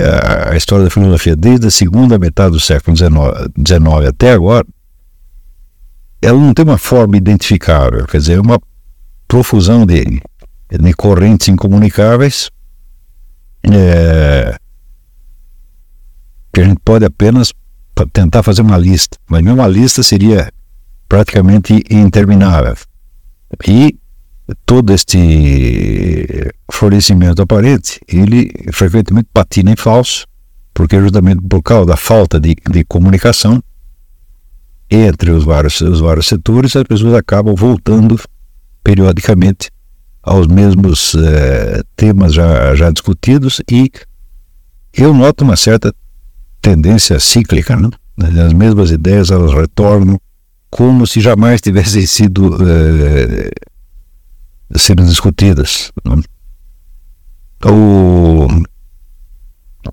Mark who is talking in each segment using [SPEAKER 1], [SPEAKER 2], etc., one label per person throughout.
[SPEAKER 1] a, a história da filosofia desde a segunda metade do século XIX até agora, ela não tem uma forma identificável, quer dizer, é uma profusão de, de correntes incomunicáveis é, que a gente pode apenas tentar fazer uma lista, mas uma lista seria praticamente interminável. E todo este florescimento aparente, ele frequentemente patina em falso, porque justamente por causa da falta de, de comunicação entre os vários, os vários setores, as pessoas acabam voltando periodicamente aos mesmos eh, temas já, já discutidos e eu noto uma certa tendência cíclica, né? as mesmas ideias elas retornam como se jamais tivessem sido eh, sendo discutidas. O,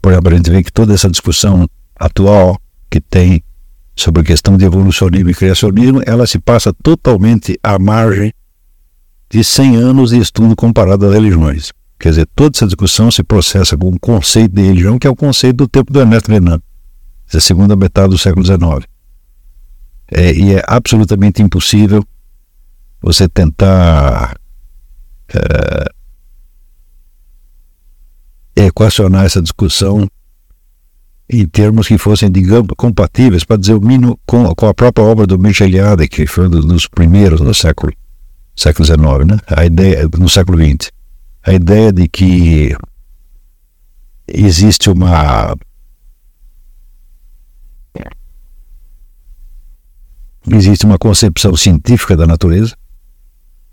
[SPEAKER 1] por exemplo, a gente vê que toda essa discussão atual que tem sobre a questão de evolucionismo e criacionismo, ela se passa totalmente à margem de 100 anos de estudo comparado às religiões. Quer dizer, toda essa discussão se processa com um conceito de religião que é o conceito do tempo do Ernesto Renan, da segunda metade do século XIX. É, e é absolutamente impossível você tentar é, equacionar essa discussão em termos que fossem, digamos, compatíveis, para dizer o mínimo, com, com a própria obra do Micheliade, que foi um dos primeiros no século século XIX, né? A ideia no século XX, a ideia de que existe uma existe uma concepção científica da natureza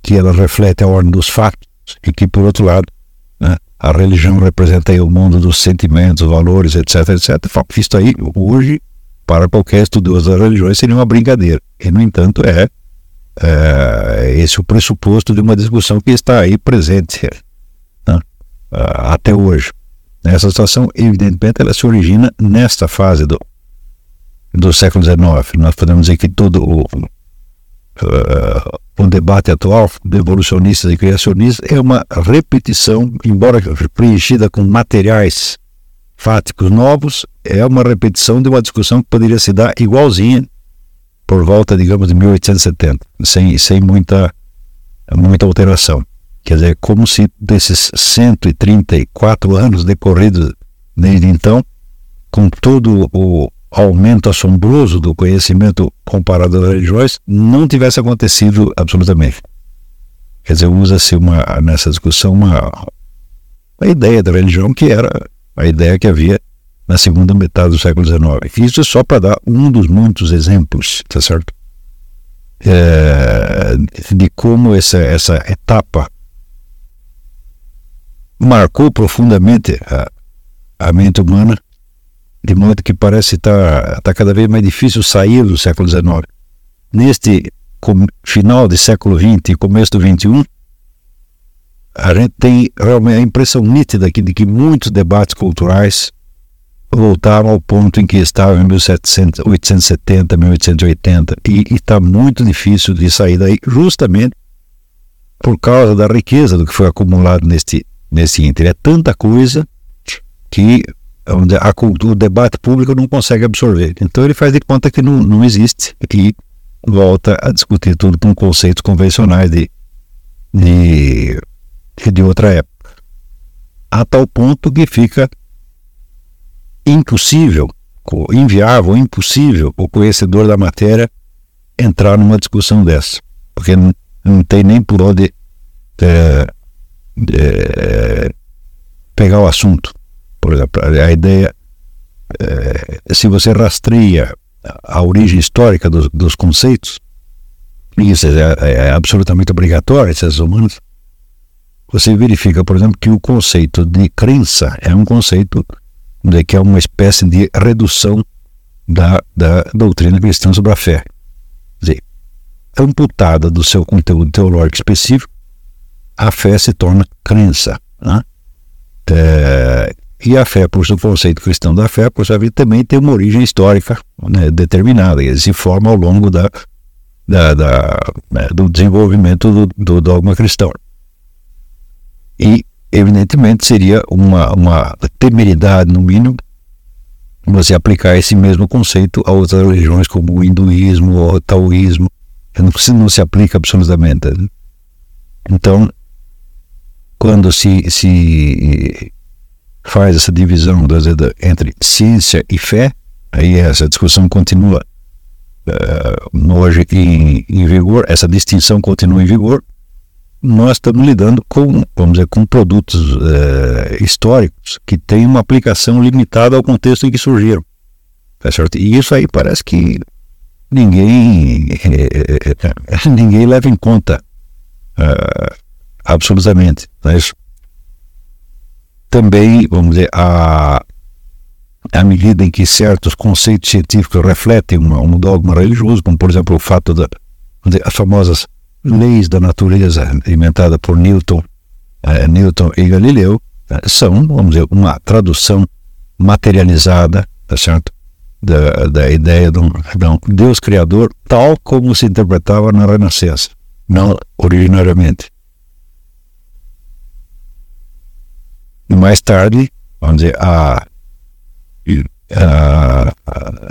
[SPEAKER 1] que ela reflete a ordem dos fatos e que por outro lado né, a religião representa o mundo dos sentimentos, valores, etc, etc. Isso aí hoje para qualquer estudioso das religiões seria uma brincadeira e no entanto é é, esse o pressuposto de uma discussão que está aí presente né, até hoje. Essa situação, evidentemente, ela se origina nesta fase do, do século XIX. Nós podemos dizer que todo o, o debate atual de evolucionistas e criacionistas é uma repetição, embora preenchida com materiais fáticos novos, é uma repetição de uma discussão que poderia se dar igualzinha por volta, digamos, de 1870, sem, sem muita, muita alteração. Quer dizer, como se desses 134 anos decorridos desde então, com todo o aumento assombroso do conhecimento comparado às religiões, não tivesse acontecido absolutamente. Quer dizer, usa-se nessa discussão uma, uma ideia da religião que era a ideia que havia na segunda metade do século XIX. Isso só para dar um dos muitos exemplos, tá certo? É, de como essa, essa etapa marcou profundamente a, a mente humana, de modo que parece estar tá, tá cada vez mais difícil sair do século XIX. Neste final do século XX e começo do XXI, a gente tem realmente a impressão nítida de que muitos debates culturais voltaram ao ponto em que estavam em 1870, 1880, e está muito difícil de sair daí, justamente por causa da riqueza do que foi acumulado neste, nesse ínter. É tanta coisa que a cultura, o debate público não consegue absorver. Então ele faz de conta que não, não existe e volta a discutir tudo com conceitos convencionais de, de, de outra época. A tal ponto que fica impossível, inviável, impossível o conhecedor da matéria entrar numa discussão dessa, porque não, não tem nem por onde é, é, pegar o assunto. Por exemplo, a ideia, é, se você rastreia a origem histórica dos, dos conceitos, isso é, é, é absolutamente obrigatório, esses humanos, você verifica, por exemplo, que o conceito de crença é um conceito né, que é uma espécie de redução da, da doutrina cristã sobre a fé. Quer dizer, amputada do seu conteúdo teológico específico, a fé se torna crença. Né? É, e a fé, por seu conceito cristão da fé, por sua vida, também tem uma origem histórica né, determinada, e se forma ao longo da, da, da né, do desenvolvimento do, do dogma cristão. E evidentemente seria uma, uma temeridade, no mínimo, você aplicar esse mesmo conceito a outras religiões como o hinduísmo ou o taoísmo. Não, não se aplica absolutamente. Né? Então, quando se, se faz essa divisão entre ciência e fé, aí essa discussão continua uh, hoje em, em vigor, essa distinção continua em vigor, nós estamos lidando com, vamos dizer, com produtos uh, históricos que têm uma aplicação limitada ao contexto em que surgiram. Tá certo? E isso aí parece que ninguém, ninguém leva em conta uh, absolutamente. Mas também, vamos dizer, a, à medida em que certos conceitos científicos refletem uma, um dogma religioso, como por exemplo o fato das famosas leis da natureza inventada por Newton, eh, Newton e Galileu, eh, são, vamos dizer, uma tradução materializada, tá certo? Da, da ideia de um, de um Deus criador, tal como se interpretava na Renascença, não originariamente. E mais tarde, vamos dizer, a, a, a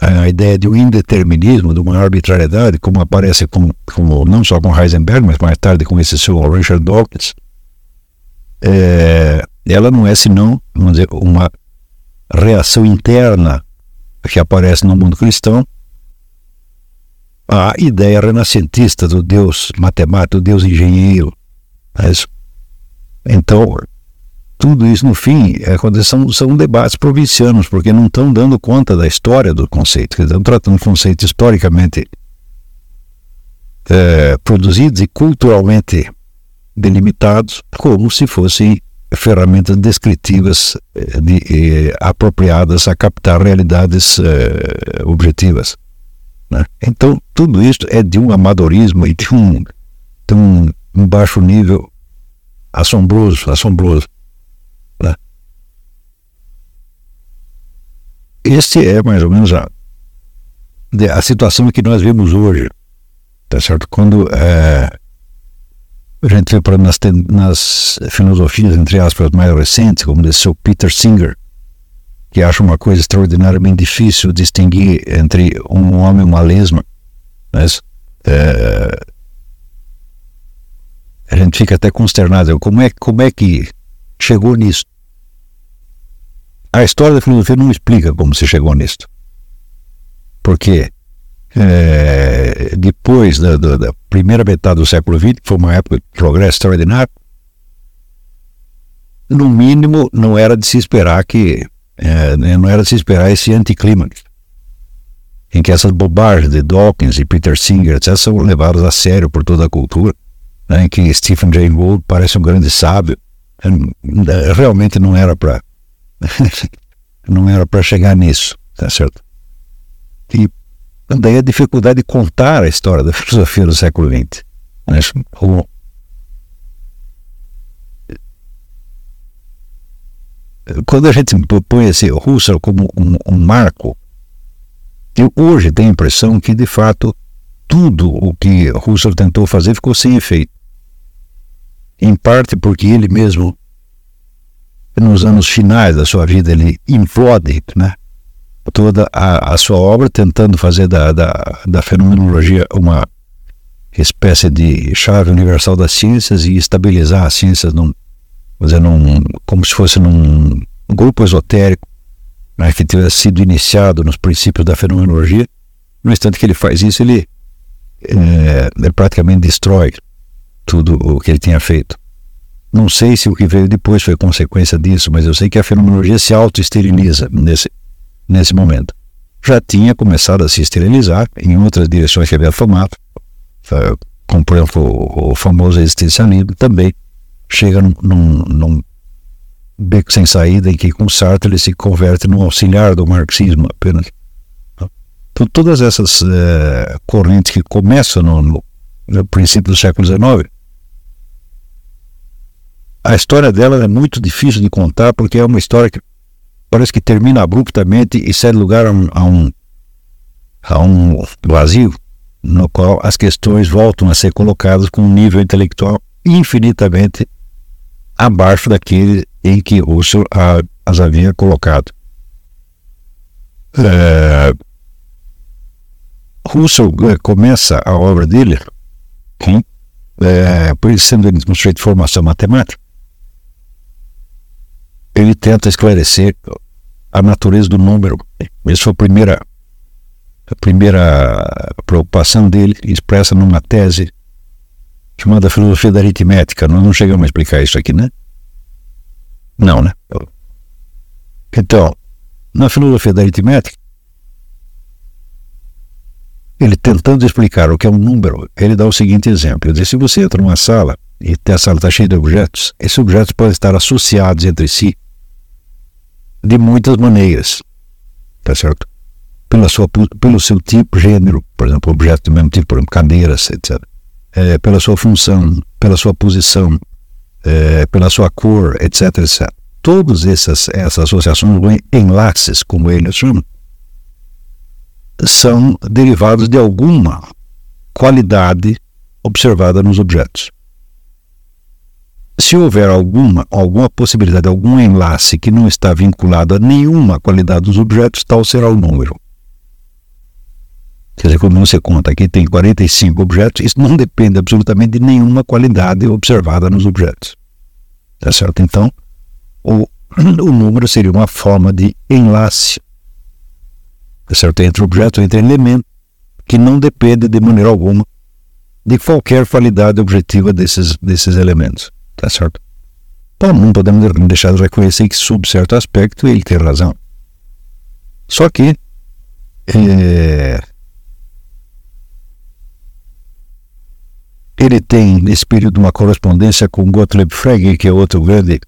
[SPEAKER 1] a ideia de um indeterminismo, de uma arbitrariedade, como aparece com, como, não só com Heisenberg, mas mais tarde com esse seu Richard Dawkins, é, ela não é senão, vamos dizer, uma reação interna que aparece no mundo cristão à ideia renascentista do Deus matemático, do Deus engenheiro. Mas, então, tudo isso, no fim, é, são, são debates provincianos, porque não estão dando conta da história do conceito, estão tratando conceitos historicamente é, produzidos e culturalmente delimitados como se fossem ferramentas descritivas é, de, de, apropriadas a captar realidades é, objetivas. Né? Então, tudo isso é de um amadorismo e de um, de um baixo nível assombroso, assombroso. Este é mais ou menos a, a situação que nós vemos hoje, tá certo? Quando é, a gente vê nas, nas filosofias, entre aspas, mais recentes, como desse seu Peter Singer, que acha uma coisa extraordinariamente difícil distinguir entre um homem e uma lesma, mas é, a gente fica até consternado. Como é, como é que chegou nisso? A história da filosofia não explica como se chegou nisto. Porque é, depois da, da, da, primeira metade do século XX, que foi uma época de progresso extraordinário, no mínimo não era de se esperar que é, não era de se esperar esse anticlímax em que essas bobagens de Dawkins e Peter Singer etc, são levadas a sério por toda a cultura, né, em que Stephen Jay Gould parece um grande sábio, realmente não era para não era para chegar nisso, tá certo? E daí a dificuldade de contar a história da filosofia do século XX. Né? Quando a gente põe esse Husserl como um, um marco, eu hoje tenho a impressão que, de fato, tudo o que Husserl tentou fazer ficou sem efeito. Em parte porque ele mesmo nos anos finais da sua vida ele implode né, toda a, a sua obra, tentando fazer da, da, da fenomenologia uma espécie de chave universal das ciências e estabilizar as ciências num, dizer, num, como se fosse num grupo esotérico né, que tivesse sido iniciado nos princípios da fenomenologia. No instante que ele faz isso, ele, é, ele praticamente destrói tudo o que ele tinha feito. Não sei se o que veio depois foi consequência disso, mas eu sei que a fenomenologia se auto-esteriliza nesse, nesse momento. Já tinha começado a se esterilizar em outras direções que havia tomado, como por exemplo o, famoso existencialismo, também chega num, num, beco sem saída em que com Sartre ele se converte num auxiliar do marxismo apenas. Então todas essas eh, correntes que começam no, no princípio do século XIX a história dela é muito difícil de contar porque é uma história que parece que termina abruptamente e cede lugar a um, a um, a um vazio no qual as questões voltam a ser colocadas com um nível intelectual infinitamente abaixo daquele em que Russell a, as havia colocado. É, Russell é, começa a obra dele com, é, sendo um sujeito de formação matemática, ele tenta esclarecer a natureza do número. Essa foi a primeira, a primeira preocupação dele, expressa numa tese chamada filosofia da aritmética. Nós não chegamos a explicar isso aqui, né? Não, né? Então, na filosofia da aritmética, ele tentando explicar o que é um número, ele dá o seguinte exemplo: ele diz, se você entra numa sala e a sala está cheia de objetos, esses objetos podem estar associados entre si de muitas maneiras, tá certo? Pela sua, pelo seu tipo, gênero, por exemplo, objetos do mesmo tipo, por exemplo, cadeiras, etc. É, pela sua função, pela sua posição, é, pela sua cor, etc, etc. Todas essas, essas associações, enlaces, como ele chama, são derivados de alguma qualidade observada nos objetos se houver alguma, alguma possibilidade, algum enlace que não está vinculado a nenhuma qualidade dos objetos, tal será o número. Quer dizer, quando você conta que tem 45 objetos, isso não depende absolutamente de nenhuma qualidade observada nos objetos. Tá certo? Então, o, o número seria uma forma de enlace tá certo? entre objetos, entre elementos, que não depende de maneira alguma de qualquer qualidade objetiva desses, desses elementos. Tá certo? Então, não podemos deixar de reconhecer que, sob certo aspecto, ele tem razão. Só que. É, ele tem, nesse período, uma correspondência com Gottlieb Frege, que é outro grande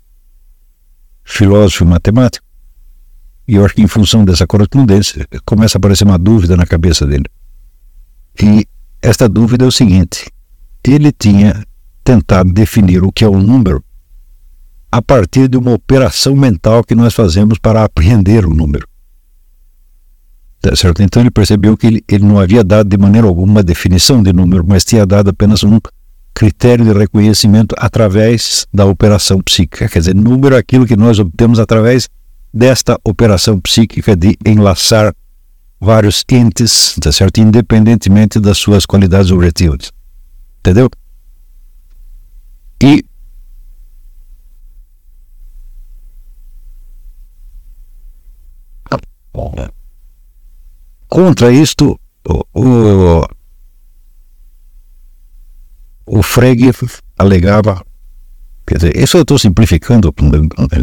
[SPEAKER 1] filósofo e matemático. E eu acho que, em função dessa correspondência, começa a aparecer uma dúvida na cabeça dele. E esta dúvida é o seguinte: ele tinha tentar definir o que é um número a partir de uma operação mental que nós fazemos para apreender o número. Tá certo? Então ele percebeu que ele, ele não havia dado de maneira alguma uma definição de número, mas tinha dado apenas um critério de reconhecimento através da operação psíquica. Quer dizer, número é aquilo que nós obtemos através desta operação psíquica de enlaçar vários entes, tá certo? independentemente das suas qualidades objetivas. Entendeu? E contra isto, o, o, o Frege alegava, quer dizer, isso eu estou simplificando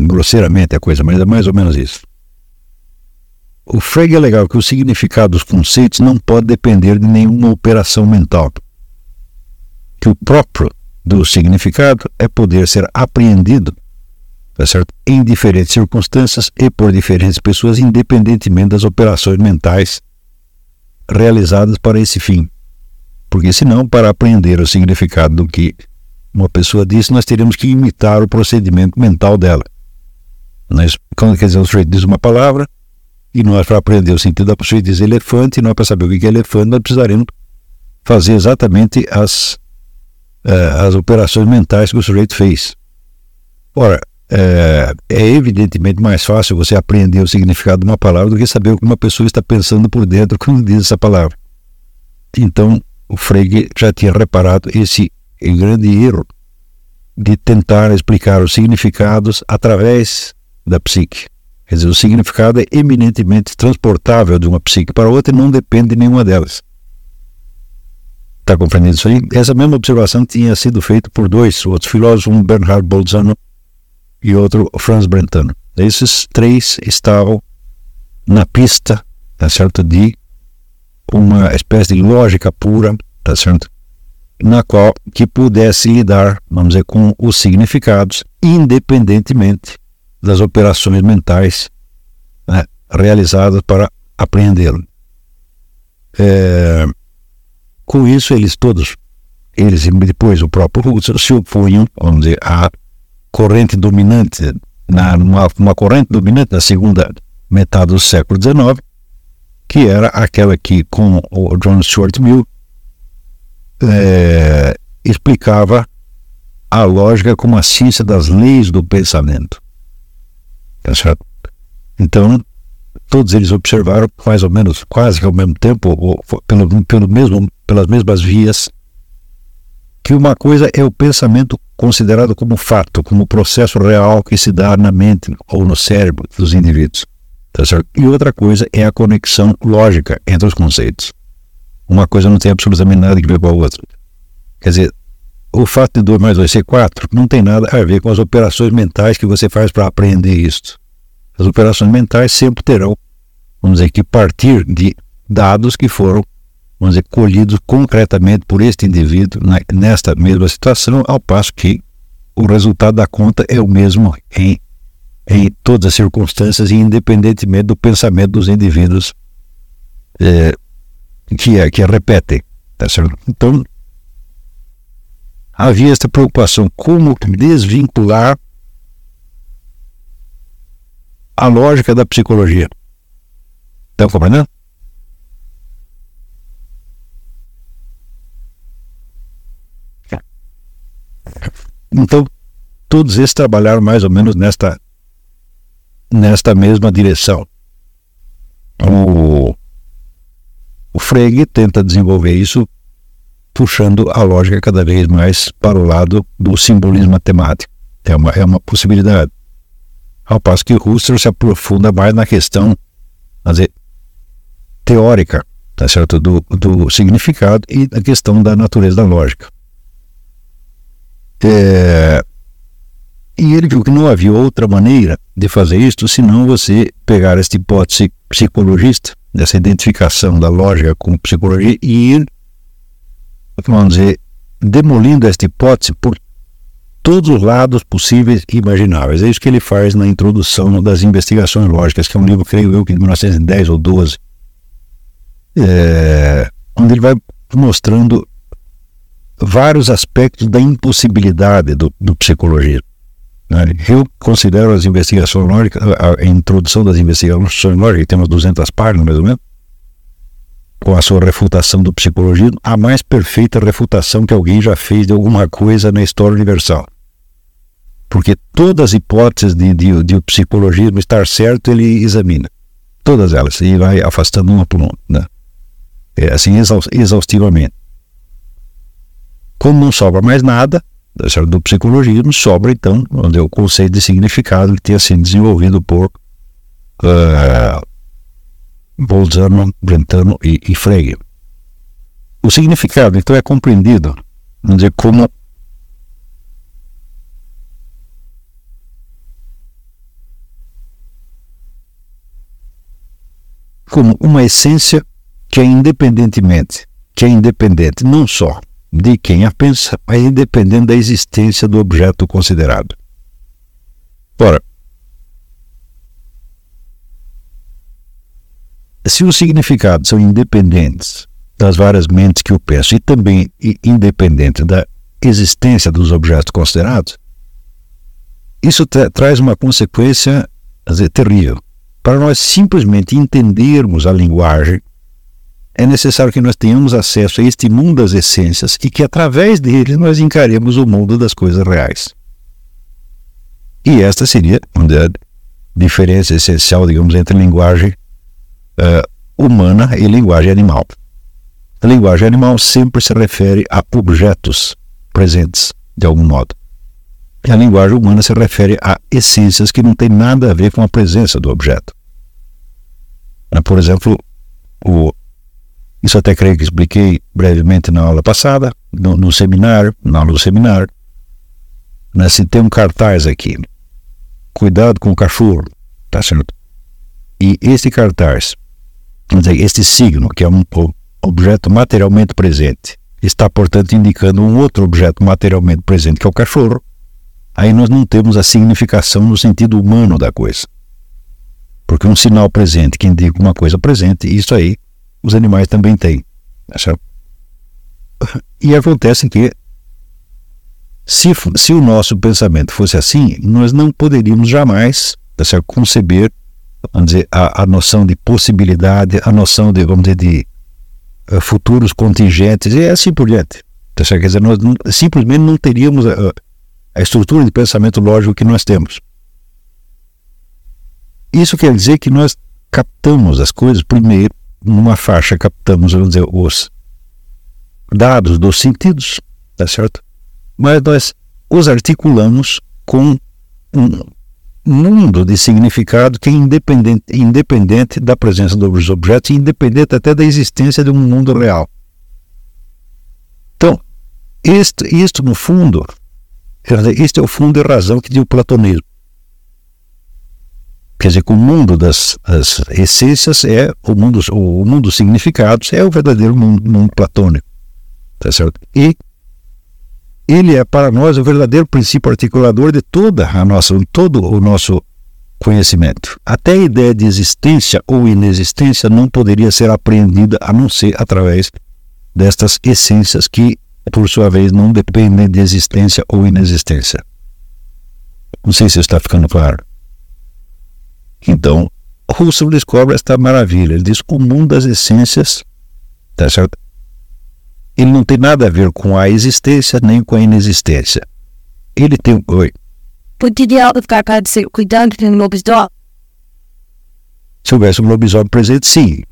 [SPEAKER 1] grosseiramente a coisa, mas é mais ou menos isso. O Frege alegava que o significado dos conceitos não pode depender de nenhuma operação mental, que o próprio do significado é poder ser apreendido tá certo? em diferentes circunstâncias e por diferentes pessoas, independentemente das operações mentais realizadas para esse fim. Porque, senão, para aprender o significado do que uma pessoa disse, nós teríamos que imitar o procedimento mental dela. Nós, quando quer dizer, o sujeito diz uma palavra, e nós, para aprender o sentido da pessoa, diz elefante, e nós, para saber o que é elefante, nós precisaremos fazer exatamente as as operações mentais que o sujeito fez. Ora, é, é, evidentemente mais fácil você aprender o significado de uma palavra do que saber o que uma pessoa está pensando por dentro quando diz essa palavra. Então, o Frege já tinha reparado esse grande erro de tentar explicar os significados através da psique. Quer dizer, o significado é eminentemente transportável de uma psique para outra e não depende de nenhuma delas. Está compreendendo isso aí? Essa mesma observação tinha sido feita por dois outros filósofos, um Bernhard Bolzano e outro Franz Brentano. Esses três estavam na pista, tá certo, de uma espécie de lógica pura, tá certo, na qual que pudesse lidar, vamos dizer, com os significados, independentemente das operações mentais né, realizadas para apreendê-lo. É, com isso, eles todos, eles e depois o próprio Husserl, se opunham, vamos dizer, à corrente dominante, na, uma, uma corrente dominante na segunda metade do século XIX, que era aquela que, com o John Stuart Mill, é, explicava a lógica como a ciência das leis do pensamento. Tá certo? Então, todos eles observaram mais ou menos, quase que ao mesmo tempo, ou pelo, pelo mesmo, pelas mesmas vias, que uma coisa é o pensamento considerado como fato, como processo real que se dá na mente ou no cérebro dos indivíduos. Tá? E outra coisa é a conexão lógica entre os conceitos. Uma coisa não tem absolutamente nada a ver com a outra. Quer dizer, o fato de 2 mais 2 ser 4 não tem nada a ver com as operações mentais que você faz para aprender isso. As operações mentais sempre terão, vamos dizer, que partir de dados que foram vamos dizer, colhidos concretamente por este indivíduo na, nesta mesma situação, ao passo que o resultado da conta é o mesmo em, em todas as circunstâncias, independentemente do pensamento dos indivíduos é, que, é, que repetem. Tá certo? Então, havia esta preocupação como desvincular a lógica da psicologia. Estão compreendendo? Então, todos esses trabalharam mais ou menos nesta, nesta mesma direção. O, o Frege tenta desenvolver isso puxando a lógica cada vez mais para o lado do simbolismo matemático. É uma, é uma possibilidade. Ao passo que Husserl se aprofunda mais na questão dizer, teórica tá certo? Do, do significado e na questão da natureza da lógica. É, e ele viu que não havia outra maneira de fazer isto senão você pegar esta hipótese psicologista, dessa identificação da lógica com psicologia e ir, vamos dizer, demolindo esta hipótese por todos os lados possíveis e imagináveis. É isso que ele faz na introdução das investigações lógicas, que é um livro, creio eu, que de 1910 ou 12, é, onde ele vai mostrando vários aspectos da impossibilidade do, do psicologismo. Né? Eu considero as investigações lógicas, a, introdução das investigações lógicas, tem umas 200 páginas mais ou menos, com a sua refutação do psicologismo, a mais perfeita refutação que alguém já fez de alguma coisa na história universal. Porque todas as hipóteses de, de, de o psicologismo estar certo, ele examina. Todas elas, e vai afastando uma por uma. Né? É assim exaustivamente. Como não sobra mais nada do psicologismo, sobra então é o conceito de significado que tenha sido desenvolvido por uh, Bolzano, Brentano e, e Frege. O significado então é compreendido vamos dizer, como como uma essência que é independentemente, que é independente não só de quem a pensa, mas independente da existência do objeto considerado. Ora, se os significados são independentes das várias mentes que o pensam e também independentes da existência dos objetos considerados, isso tra traz uma consequência dizer, terrível. Para nós simplesmente entendermos a linguagem é necessário que nós tenhamos acesso a este mundo das essências e que através dele nós encaremos o mundo das coisas reais. E esta seria a diferença essencial, digamos, entre linguagem uh, humana e linguagem animal. A linguagem animal sempre se refere a objetos presentes, de algum modo. E a linguagem humana se refere a essências que não têm nada a ver com a presença do objeto. Por exemplo, o isso até creio que expliquei brevemente na aula passada, no, no seminário, na aula do seminário. Né, se tem um cartaz aqui, cuidado com o cachorro, tá certo? E esse cartaz, dizer, este signo, que é um objeto materialmente presente, está, portanto, indicando um outro objeto materialmente presente, que é o cachorro, aí nós não temos a significação no sentido humano da coisa. Porque um sinal presente que indica uma coisa presente, isso aí os animais também têm. Tá e acontece que, se, se o nosso pensamento fosse assim, nós não poderíamos jamais tá conceber vamos dizer, a, a noção de possibilidade, a noção de, vamos dizer, de uh, futuros contingentes e assim por diante. Tá? Quer dizer, nós simplesmente não teríamos uh, a estrutura de pensamento lógico que nós temos. Isso quer dizer que nós captamos as coisas primeiro numa faixa, captamos, vamos dizer, os dados dos sentidos, tá certo? Mas nós os articulamos com um mundo de significado que é independente, independente da presença dos objetos, independente até da existência de um mundo real. Então, isto, isto no fundo, este é o fundo e razão que deu o platonismo. Quer dizer que o mundo das, essências é o mundo, o, mundo dos significados é o verdadeiro mundo, mundo platônico. Tá certo? E ele é para nós o verdadeiro princípio articulador de toda a nossa, todo o nosso conhecimento. Até a ideia de existência ou inexistência não poderia ser apreendida a não ser através destas essências que, por sua vez, não dependem de existência ou inexistência. Não sei se está ficando claro. Então, Russell descobre esta maravilha. Ele diz: o mundo das essências, tá certo? Ele não tem nada a ver com a existência nem com a inexistência. Ele tem. Oi.
[SPEAKER 2] Poderia ficar com o lobisomem?
[SPEAKER 1] Se houvesse um lobisomem presente, sim.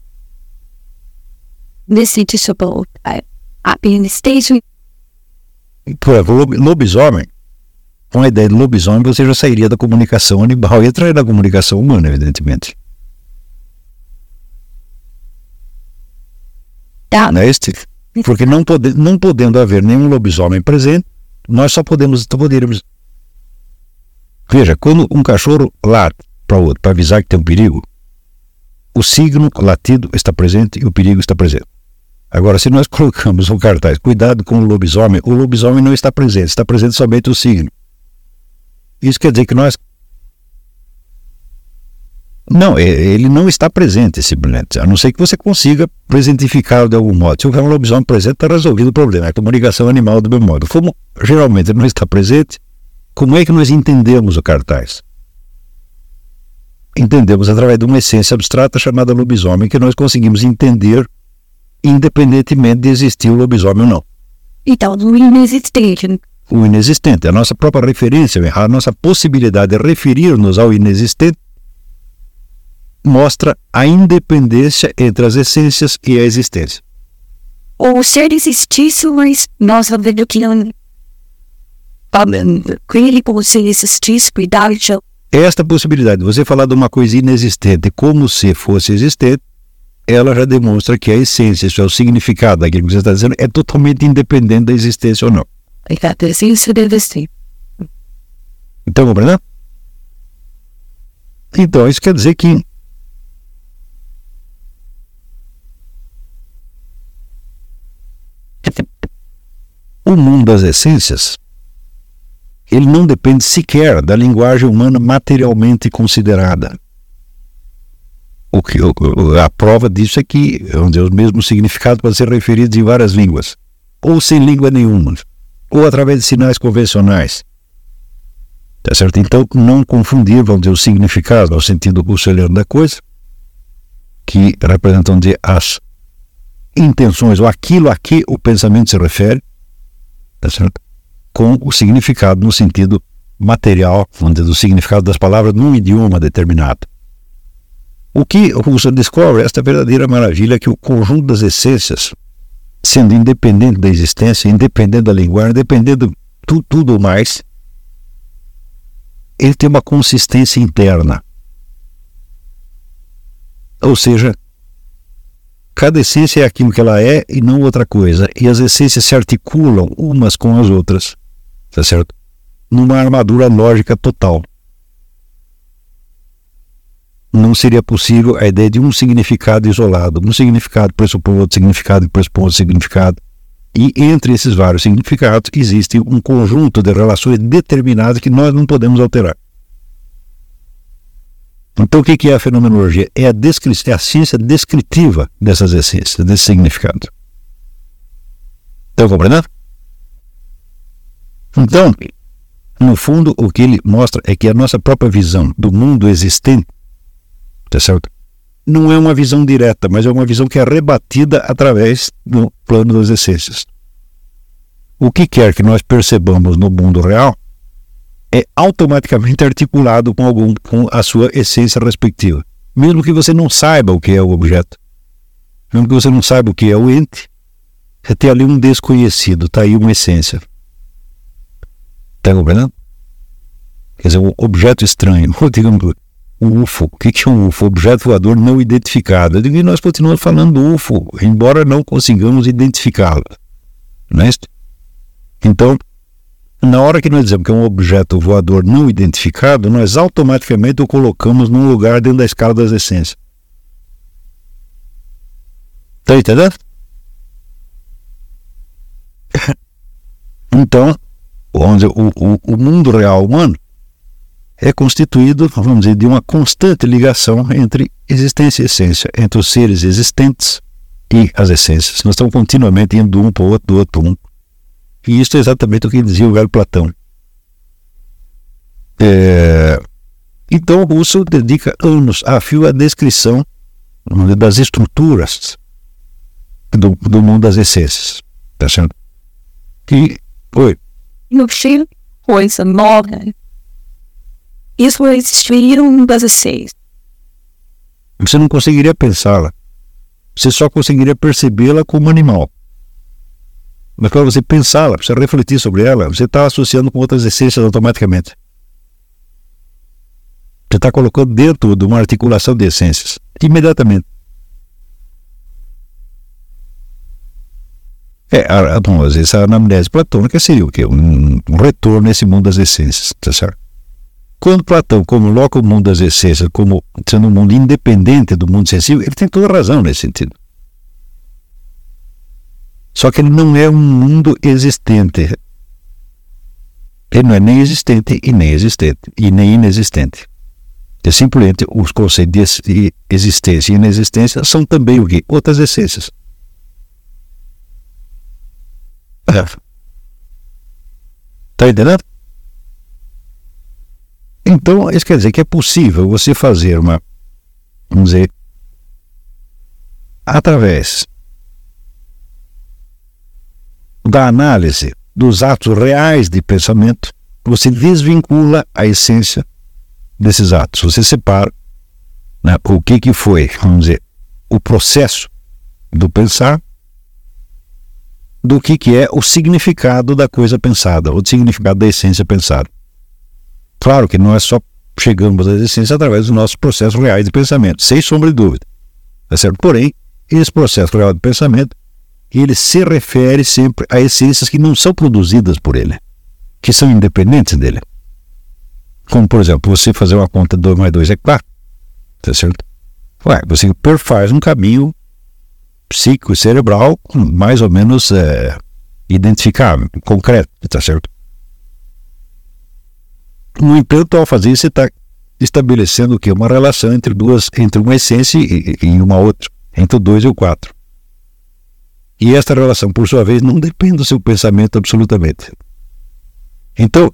[SPEAKER 2] Nesse tipo, a inexistência.
[SPEAKER 1] Lobisomem com a ideia de lobisomem, você já sairia da comunicação animal e entraria na comunicação humana, evidentemente. Tá. Não é este? Porque não, pode, não podendo haver nenhum lobisomem presente, nós só podemos, poderíamos. Veja, quando um cachorro late para outro para avisar que tem um perigo, o signo latido está presente e o perigo está presente. Agora, se nós colocamos um cartaz, cuidado com o lobisomem, o lobisomem não está presente, está presente somente o signo. Isso quer dizer que nós. Não, ele não está presente, simplesmente. A não ser que você consiga presentificá-lo de algum modo. Se houver um lobisomem presente, está resolvido o problema. É a comunicação animal do mesmo modo. Como geralmente ele não está presente, como é que nós entendemos o cartaz? Entendemos através de uma essência abstrata chamada lobisomem, que nós conseguimos entender independentemente de existir o lobisomem ou não.
[SPEAKER 2] Então, não existe
[SPEAKER 1] o inexistente. A nossa própria referência, a nossa possibilidade de referir-nos ao inexistente, mostra a independência entre as essências e a existência.
[SPEAKER 2] O ser existisse, mas nós sabemos que não. Ele como se existisse, cuidado.
[SPEAKER 1] Esta possibilidade de você falar de uma coisa inexistente como se fosse existente, ela já demonstra que a essência, isso é o significado daquilo que você está dizendo, é totalmente independente da existência ou não.
[SPEAKER 2] Exercício de vestir.
[SPEAKER 1] Então, compreendeu? Então, isso quer dizer que o mundo das essências ele não depende sequer da linguagem humana materialmente considerada. O que, a prova disso é que onde os mesmos significados podem ser referidos em várias línguas, ou sem língua nenhuma ou através de sinais convencionais. Tá certo? Então, não confundir, vamos dizer, o significado ao sentido russeliano da coisa, que representam de as intenções, ou aquilo a que o pensamento se refere, tá certo? com o significado no sentido material, vamos do significado das palavras num idioma determinado. O que o Russell descobre, esta verdadeira maravilha, que o conjunto das essências sendo independente da existência, independente da linguagem, independente de tu, tudo mais, ele tem uma consistência interna. Ou seja, cada essência é aquilo que ela é e não outra coisa. E as essências se articulam umas com as outras, tá certo? Numa armadura lógica total não seria possível a ideia de um significado isolado. Um significado pressupõe outro significado pressupõe outro significado. E entre esses vários significados existe um conjunto de relações determinadas que nós não podemos alterar. Então, o que é a fenomenologia? É a, é a ciência descritiva dessas essências, desse significado. Estão compreendendo? Então, no fundo, o que ele mostra é que a nossa própria visão do mundo existente tá certo? Não é uma visão direta, mas é uma visão que é rebatida através do plano das essências. O que quer que nós percebamos no mundo real é automaticamente articulado com algum com a sua essência respectiva. Mesmo que você não saiba o que é o objeto, mesmo que você não saiba o que é o ente, você tem ali um desconhecido, está aí uma essência. Está compreendendo? Quer dizer, um objeto estranho, digamos, um UFO. O que é um UFO? Objeto voador não identificado. E nós continuamos falando UFO, embora não consigamos identificá-lo. É isso? Então, na hora que nós dizemos que é um objeto voador não identificado, nós automaticamente o colocamos num lugar dentro da escala das essências. Está entendendo? Então, onde o, o, o mundo real humano é constituído, vamos dizer, de uma constante ligação entre existência e essência, entre os seres existentes e as essências. Nós estamos continuamente indo um para o outro, do outro um. E isso é exatamente o que dizia o velho Platão. É... Então, o Russell dedica anos a fio à descrição das estruturas do, do mundo das essências. Tá certo? E, oi.
[SPEAKER 2] No fim, coisa nova isso vai existir um das seis.
[SPEAKER 1] Você não conseguiria pensá-la. Você só conseguiria percebê-la como animal. Mas para você pensá-la, para você refletir sobre ela, você está associando com outras essências automaticamente. Você está colocando dentro de uma articulação de essências, imediatamente. É, a, bom, às vezes a anamnese platônica seria o quê? Um, um retorno nesse mundo das essências, tá certo? Quando Platão coloca o mundo das essências como sendo um mundo independente do mundo sensível, ele tem toda razão nesse sentido. Só que ele não é um mundo existente. Ele não é nem existente e nem existente, e nem inexistente. É simplesmente os conceitos de existência e inexistência são também o quê? Outras essências. Está é. entendendo? Então, isso quer dizer que é possível você fazer uma, vamos dizer, através da análise dos atos reais de pensamento, você desvincula a essência desses atos. Você separa né, o que, que foi, vamos dizer, o processo do pensar do que, que é o significado da coisa pensada, o significado da essência pensada. Claro que não é só chegamos à essência através dos nossos processos reais de pensamento, sem sombra de dúvida. Tá certo? Porém, esse processo real de pensamento, ele se refere sempre a essências que não são produzidas por ele, que são independentes dele. Como, por exemplo, você fazer uma conta 2 mais 2 é 4. Tá certo? Ué, você perfaz um caminho psíquico cerebral mais ou menos é, identificável, concreto, tá certo? No entanto, ao fazer isso, você está estabelecendo o que? Uma relação entre duas, entre uma essência e, e uma outra, entre o 2 e o 4. E esta relação, por sua vez, não depende do seu pensamento absolutamente. Então,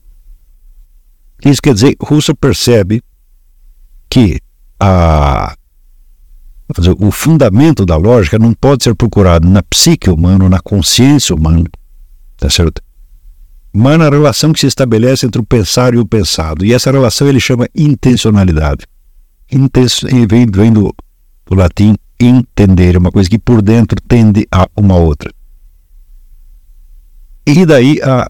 [SPEAKER 1] isso quer dizer, Russell percebe que a, o fundamento da lógica não pode ser procurado na psique humana, na consciência humana, tá certo? Mas na relação que se estabelece entre o pensar e o pensado. E essa relação ele chama intencionalidade. Intenso, vem, vem do, do latim entender, uma coisa que por dentro tende a uma outra. E daí a,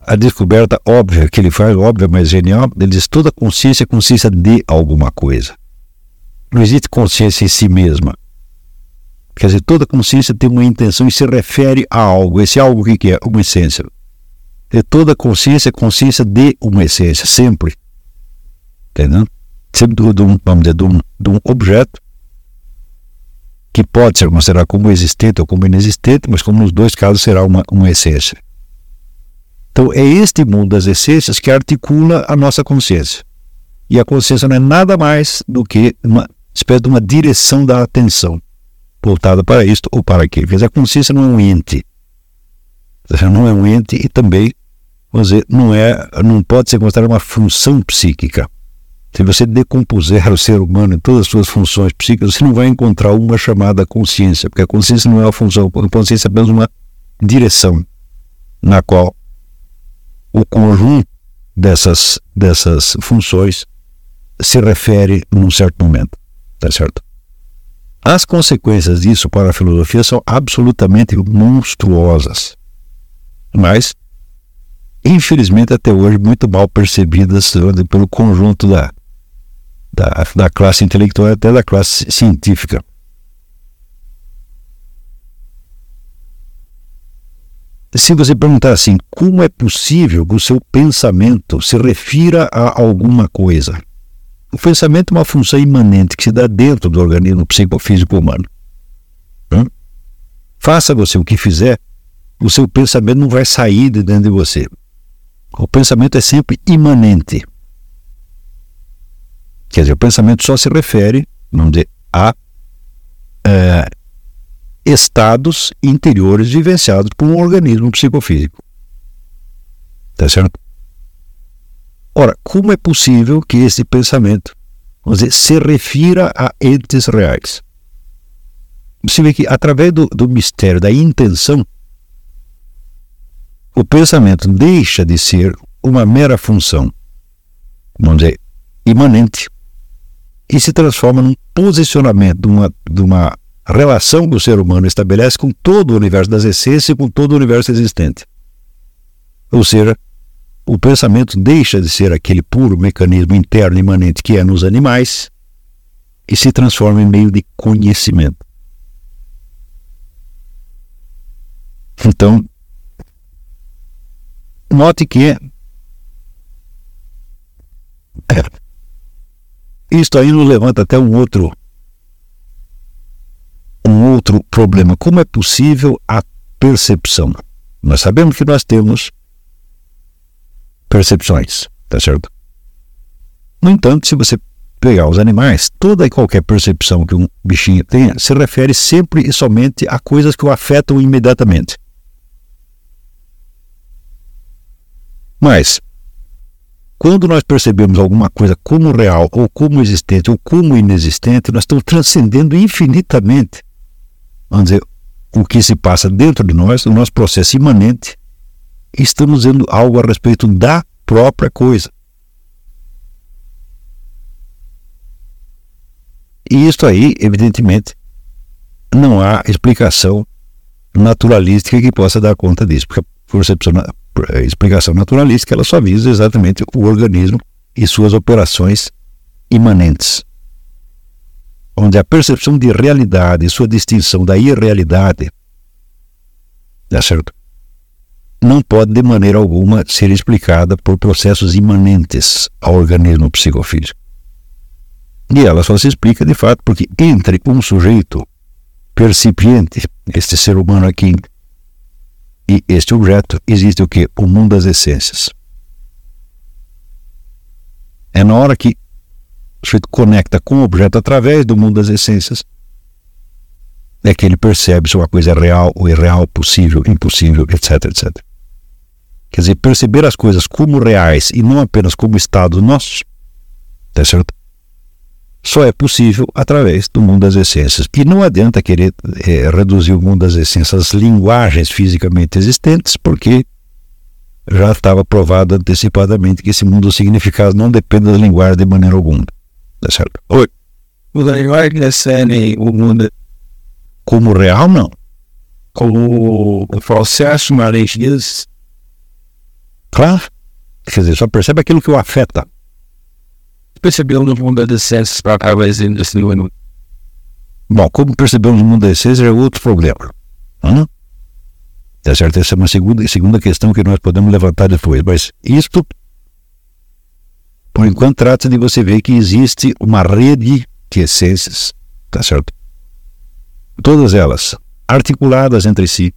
[SPEAKER 1] a descoberta óbvia que ele faz, óbvia, mas genial, ele diz toda consciência é consciência de alguma coisa. Não existe consciência em si mesma. Quer dizer, toda consciência tem uma intenção e se refere a algo. Esse algo o que é? Uma essência. E toda consciência é consciência de uma essência, sempre. Entendeu? Sempre de um, vamos dizer, de um, de um objeto que pode ser considerado como existente ou como inexistente, mas como nos dois casos será uma, uma essência. Então é este mundo das essências que articula a nossa consciência. E a consciência não é nada mais do que uma espécie de uma direção da atenção voltada para isto ou para aquilo. Quer dizer, a consciência não é um ente. Não é um ente e também vamos dizer, não, é, não pode ser considerada uma função psíquica. Se você decompuser o ser humano em todas as suas funções psíquicas, você não vai encontrar uma chamada consciência, porque a consciência não é uma função, a consciência é apenas uma direção na qual o conjunto dessas, dessas funções se refere num certo momento, tá certo? As consequências disso para a filosofia são absolutamente monstruosas, mas infelizmente até hoje muito mal percebidas pelo conjunto da, da, da classe intelectual e até da classe científica. Se você perguntar assim, como é possível que o seu pensamento se refira a alguma coisa? O pensamento é uma função imanente que se dá dentro do organismo psicofísico humano. Hum? Faça você o que fizer, o seu pensamento não vai sair de dentro de você. O pensamento é sempre imanente. Quer dizer, o pensamento só se refere, vamos dizer, a é, estados interiores vivenciados por um organismo psicofísico. Tá certo? Ora, como é possível que esse pensamento dizer, se refira a entes reais? Você vê que através do, do mistério da intenção, o pensamento deixa de ser uma mera função, vamos dizer, imanente, e se transforma num posicionamento, de uma, relação que o ser humano estabelece com todo o universo das essências e com todo o universo existente. Ou seja, o pensamento deixa de ser aquele puro mecanismo interno imanente que é nos animais e se transforma em meio de conhecimento. Então, note que é, isto aí nos levanta até um outro um outro problema. Como é possível a percepção? Nós sabemos que nós temos percepções, tá certo? No entanto, se você pegar os animais, toda e qualquer percepção que um bichinho tenha se refere sempre e somente a coisas que o afetam imediatamente. Mas, quando nós percebemos alguma coisa como real, ou como existente, ou como inexistente, nós estamos transcendendo infinitamente vamos dizer, o que se passa dentro de nós, o nosso processo imanente, estamos dizendo algo a respeito da própria coisa. E isso aí, evidentemente, não há explicação naturalística que possa dar conta disso, porque a percepção, a explicação naturalística ela só visa exatamente o organismo e suas operações imanentes onde a percepção de realidade e sua distinção da irrealidade, tá certo? Não pode de maneira alguma ser explicada por processos imanentes ao organismo psicofísico. E ela só se explica de fato porque entre um sujeito percipiente, este ser humano aqui, e este objeto, existe o que? O mundo das essências. É na hora que o sujeito conecta com o objeto através do mundo das essências, é que ele percebe se uma coisa é real ou irreal, possível, impossível, etc, etc. Quer dizer, perceber as coisas como reais e não apenas como estados nossos, tá certo? Só é possível através do mundo das essências. E não adianta querer é, reduzir o mundo das essências às linguagens fisicamente existentes, porque já estava provado antecipadamente que esse mundo significado não depende das linguagens de maneira alguma. Tá certo? Oi.
[SPEAKER 3] O linguagem recebe o mundo
[SPEAKER 1] como real, não.
[SPEAKER 3] Como o processo malignoso.
[SPEAKER 1] Claro. Quer dizer, só percebe aquilo que o afeta.
[SPEAKER 3] Percebeu no mundo das para através desse mundo.
[SPEAKER 1] Bom, como percebemos no mundo das ciências é outro problema. Hum? Tá certo? Essa é uma segunda, segunda questão que nós podemos levantar depois. Mas isto por enquanto, trata de você ver que existe uma rede de essências, tá certo? Todas elas articuladas entre si,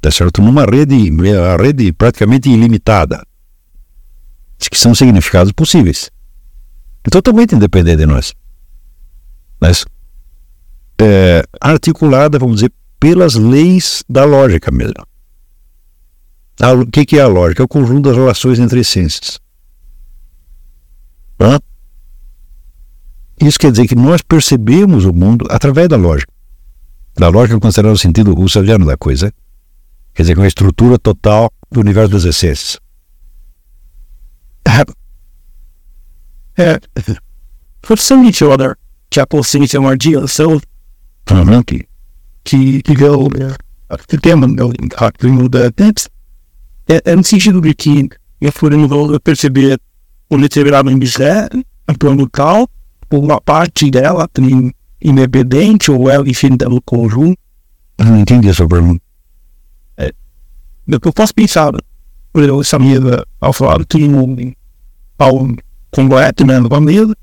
[SPEAKER 1] tá certo? Numa rede, a rede praticamente ilimitada, que são significados possíveis, totalmente independente de nós. Mas é, articulada, vamos dizer, pelas leis da lógica mesmo. O que, que é a lógica? É o conjunto das relações entre essências. Hã? Isso quer dizer que nós percebemos o mundo através da lógica. Da lógica considerada o sentido russeliano da coisa. Quer dizer, com a estrutura total do universo das essências.
[SPEAKER 3] É. For some each other, que a consciência é uma
[SPEAKER 1] Uhum, que
[SPEAKER 3] que, que eu, em da text, é, é no sentido de que eu fui perceber um determinado objeto, a plano local, uma parte dela independente ou ela, enfim, do conjunto.
[SPEAKER 1] eu não entendi a sua pergunta.
[SPEAKER 3] Eu posso pensar, por exemplo, essa mesa, ao falar, tem um, ao completo, né, uma mesa,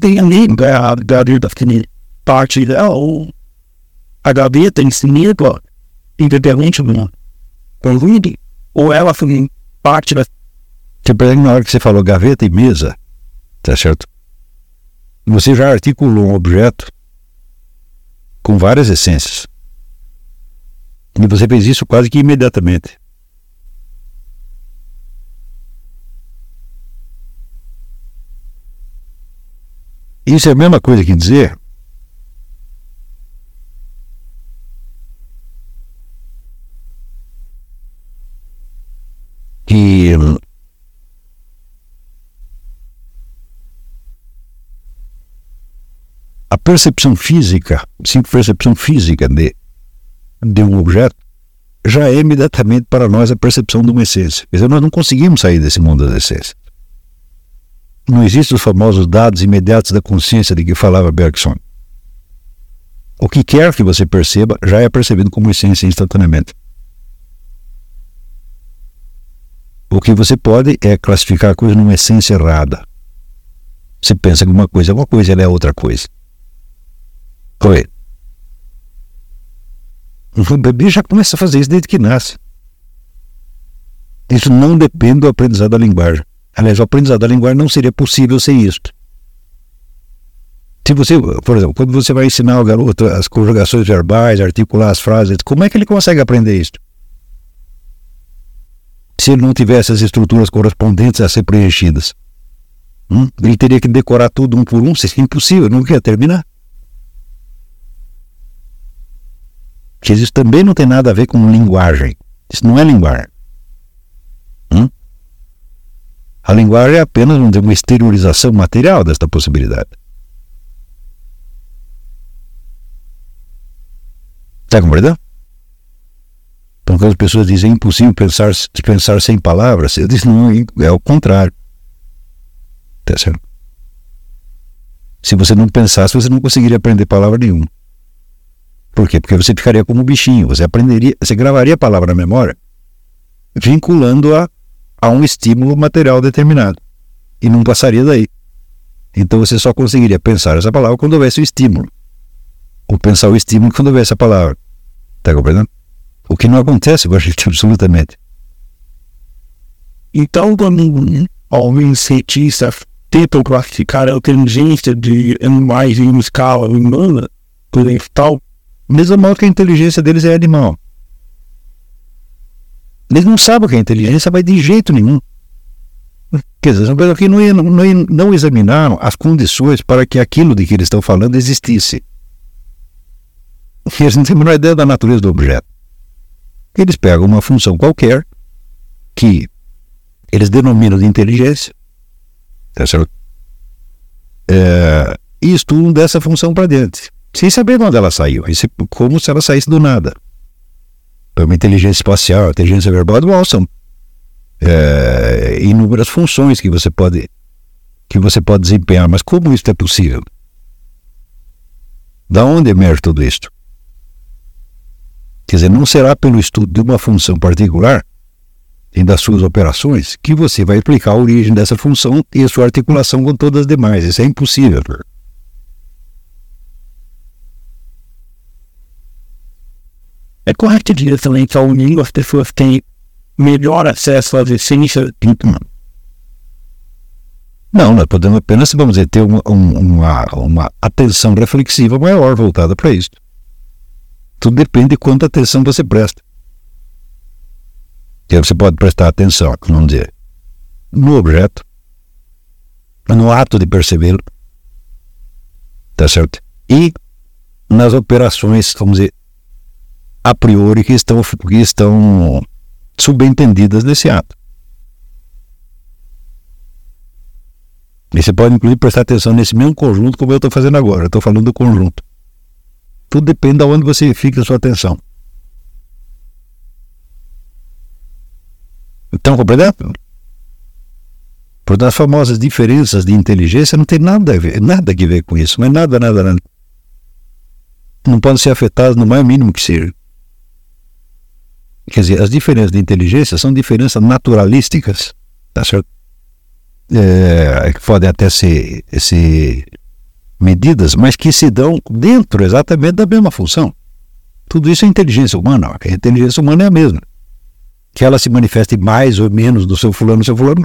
[SPEAKER 3] tem ali, da, da, da, parte dela, ou a gaveta em si mesma, independente do conjunto, ou ela foi parte da
[SPEAKER 1] que na hora que você falou gaveta e mesa, tá certo? Você já articulou um objeto com várias essências. E você fez isso quase que imediatamente. Isso é a mesma coisa que dizer que a percepção física, sim, percepção física de, de um objeto já é imediatamente para nós a percepção de uma essência. Quer dizer, nós não conseguimos sair desse mundo das essências. Não existem os famosos dados imediatos da consciência de que falava Bergson. O que quer que você perceba já é percebido como essência instantaneamente. O que você pode é classificar a coisa numa essência errada. Você pensa que uma coisa é uma coisa, ela é outra coisa. Oi. O bebê já começa a fazer isso desde que nasce. Isso não depende do aprendizado da linguagem. Aliás, o aprendizado da linguagem não seria possível sem isso. Se você, por exemplo, quando você vai ensinar ao garoto as conjugações verbais, articular as frases, como é que ele consegue aprender isso? Se ele não tivesse as estruturas correspondentes a ser preenchidas, hum? ele teria que decorar tudo um por um, seria impossível, não quer terminar. Porque isso também não tem nada a ver com linguagem. Isso não é linguagem. Hum? A linguagem é apenas uma exteriorização material desta possibilidade. Está compreendendo? Então, quando as pessoas dizem é impossível pensar, pensar sem palavras, eu disse, não, é o contrário. Tá certo? Se você não pensasse, você não conseguiria aprender palavra nenhuma. Por quê? Porque você ficaria como um bichinho, você aprenderia, você gravaria a palavra na memória, vinculando-a a um estímulo material determinado. E não passaria daí. Então você só conseguiria pensar essa palavra quando houvesse o estímulo. Ou pensar o estímulo quando houvesse a palavra. Está compreendendo? O que não acontece com a gente absolutamente.
[SPEAKER 3] Então, quando alguns cientistas tentam classificar a inteligência de animais em escala humana, por exemplo, tal,
[SPEAKER 1] Mesmo modo que a inteligência deles é animal. Eles não sabem o que é inteligência, vai de jeito nenhum. Quer dizer, são pessoas que não, não, não examinaram as condições para que aquilo de que eles estão falando existisse. Eles não têm a menor ideia da natureza do objeto. Eles pegam uma função qualquer que eles denominam de inteligência, tá certo? É, e estudam dessa função para dentro sem saber de onde ela saiu, como se ela saísse do nada. Uma inteligência espacial, inteligência verbal, são é, inúmeras funções que você pode que você pode desempenhar, mas como isso é possível? Da onde emerge tudo isto? Quer dizer, não será pelo estudo de uma função particular e das suas operações que você vai explicar a origem dessa função e a sua articulação com todas as demais. Isso é impossível.
[SPEAKER 3] É correto dizer também que ao unir as pessoas têm melhor acesso às essências
[SPEAKER 1] Não, nós podemos apenas, vamos dizer, ter uma, uma, uma atenção reflexiva maior voltada para isso. Tudo depende de quanta atenção você presta. E você pode prestar atenção, vamos dizer, no objeto, no ato de percebê-lo, tá certo? E nas operações, vamos dizer, a priori que estão, que estão subentendidas nesse ato. E você pode, inclusive, prestar atenção nesse mesmo conjunto como eu estou fazendo agora. Estou falando do conjunto. Tudo depende de onde você fica a sua atenção. Estão compreendendo? Portanto, as famosas diferenças de inteligência não tem nada a ver, nada a ver com isso, mas nada, nada, nada. Não podem ser afetadas no mais mínimo que seja. Quer dizer, as diferenças de inteligência são diferenças naturalísticas, tá certo? É, que podem até ser, ser medidas, mas que se dão dentro exatamente da mesma função. Tudo isso é inteligência humana. A inteligência humana é a mesma. Que ela se manifeste mais ou menos do seu fulano, do seu fulano,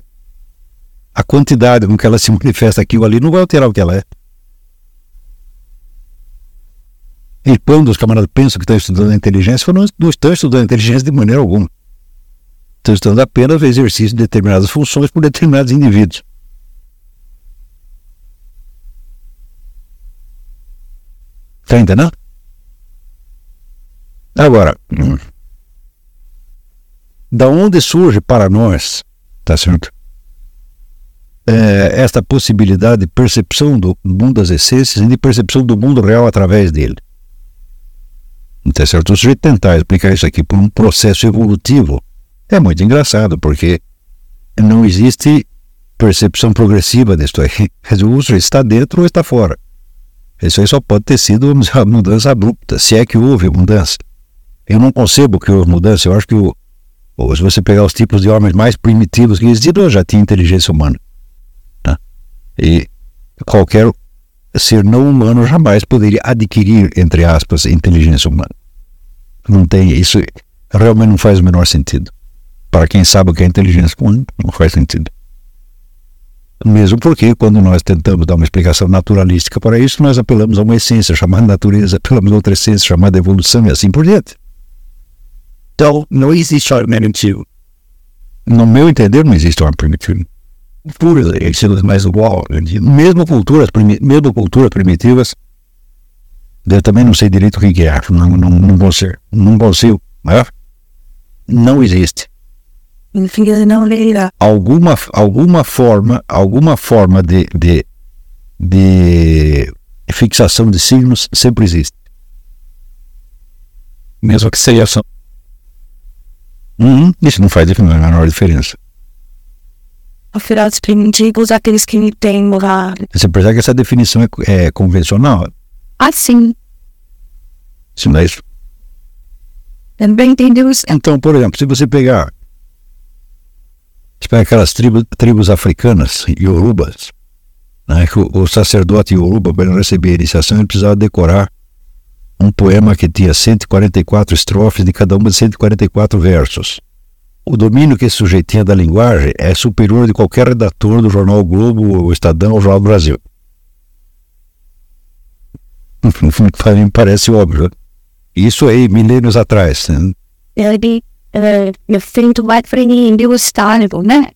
[SPEAKER 1] a quantidade com que ela se manifesta aqui ou ali não vai alterar o que ela é. E quando os camaradas pensam que estão estudando inteligência, não, não estão estudando inteligência de maneira alguma. Estão estudando apenas o exercício de determinadas funções por determinados indivíduos. Está entendendo? Agora, da onde surge para nós, tá certo? é, esta possibilidade de percepção do mundo das essências e de percepção do mundo real através dele. Então, certo? O sujeito tentar explicar isso aqui por um processo evolutivo é muito engraçado, porque não existe percepção progressiva disso aí. O sujeito está dentro ou está fora. Isso aí só pode ter sido uma mudança abrupta, se é que houve mudança. Eu não concebo que houve mudança, eu acho que o, se você pegar os tipos de homens mais primitivos que existiram, já tinha inteligência humana. E qualquer ser não humano jamais poderia adquirir, entre aspas, inteligência humana. Não tem isso, realmente não faz o menor sentido. Para quem sabe o que é inteligência humana, não faz sentido. Mesmo porque, quando nós tentamos dar uma explicação naturalística para isso, nós apelamos a uma essência chamada natureza, apelamos a outra essência chamada evolução e assim por diante.
[SPEAKER 3] Então, não existe ordem primitiva.
[SPEAKER 1] No meu entender, não existe ordem primitiva culturas ensino mais igual, mesmo culturas, mesmo culturas primitivas, eu também não sei direito o que é, não, não, não vou ser, não consigo, né? não existe. Alguma, alguma forma, alguma forma de, de, de fixação de signos sempre existe.
[SPEAKER 3] Mesmo que seja só.
[SPEAKER 1] Uhum, isso não faz a menor diferença
[SPEAKER 2] afirados primitivos, aqueles que têm moral.
[SPEAKER 1] Você percebe que essa definição é, é convencional?
[SPEAKER 2] Ah, sim.
[SPEAKER 1] Sim, não é isso?
[SPEAKER 2] Também tem Deus.
[SPEAKER 1] Então, por exemplo, se você pegar, você pega aquelas tribos, tribos africanas, Yorubas, né, que o, o sacerdote Yoruba, para receber a iniciação, ele precisava decorar um poema que tinha 144 estrofes de cada uma de 144 versos. O domínio que esse sujeito tinha da linguagem é superior de qualquer redator do jornal o Globo, o Estadão ou o Jornal do Brasil. Para mim parece óbvio. Né? Isso aí, milênios atrás. Né?
[SPEAKER 2] Ele é feito mais para o Estado, né?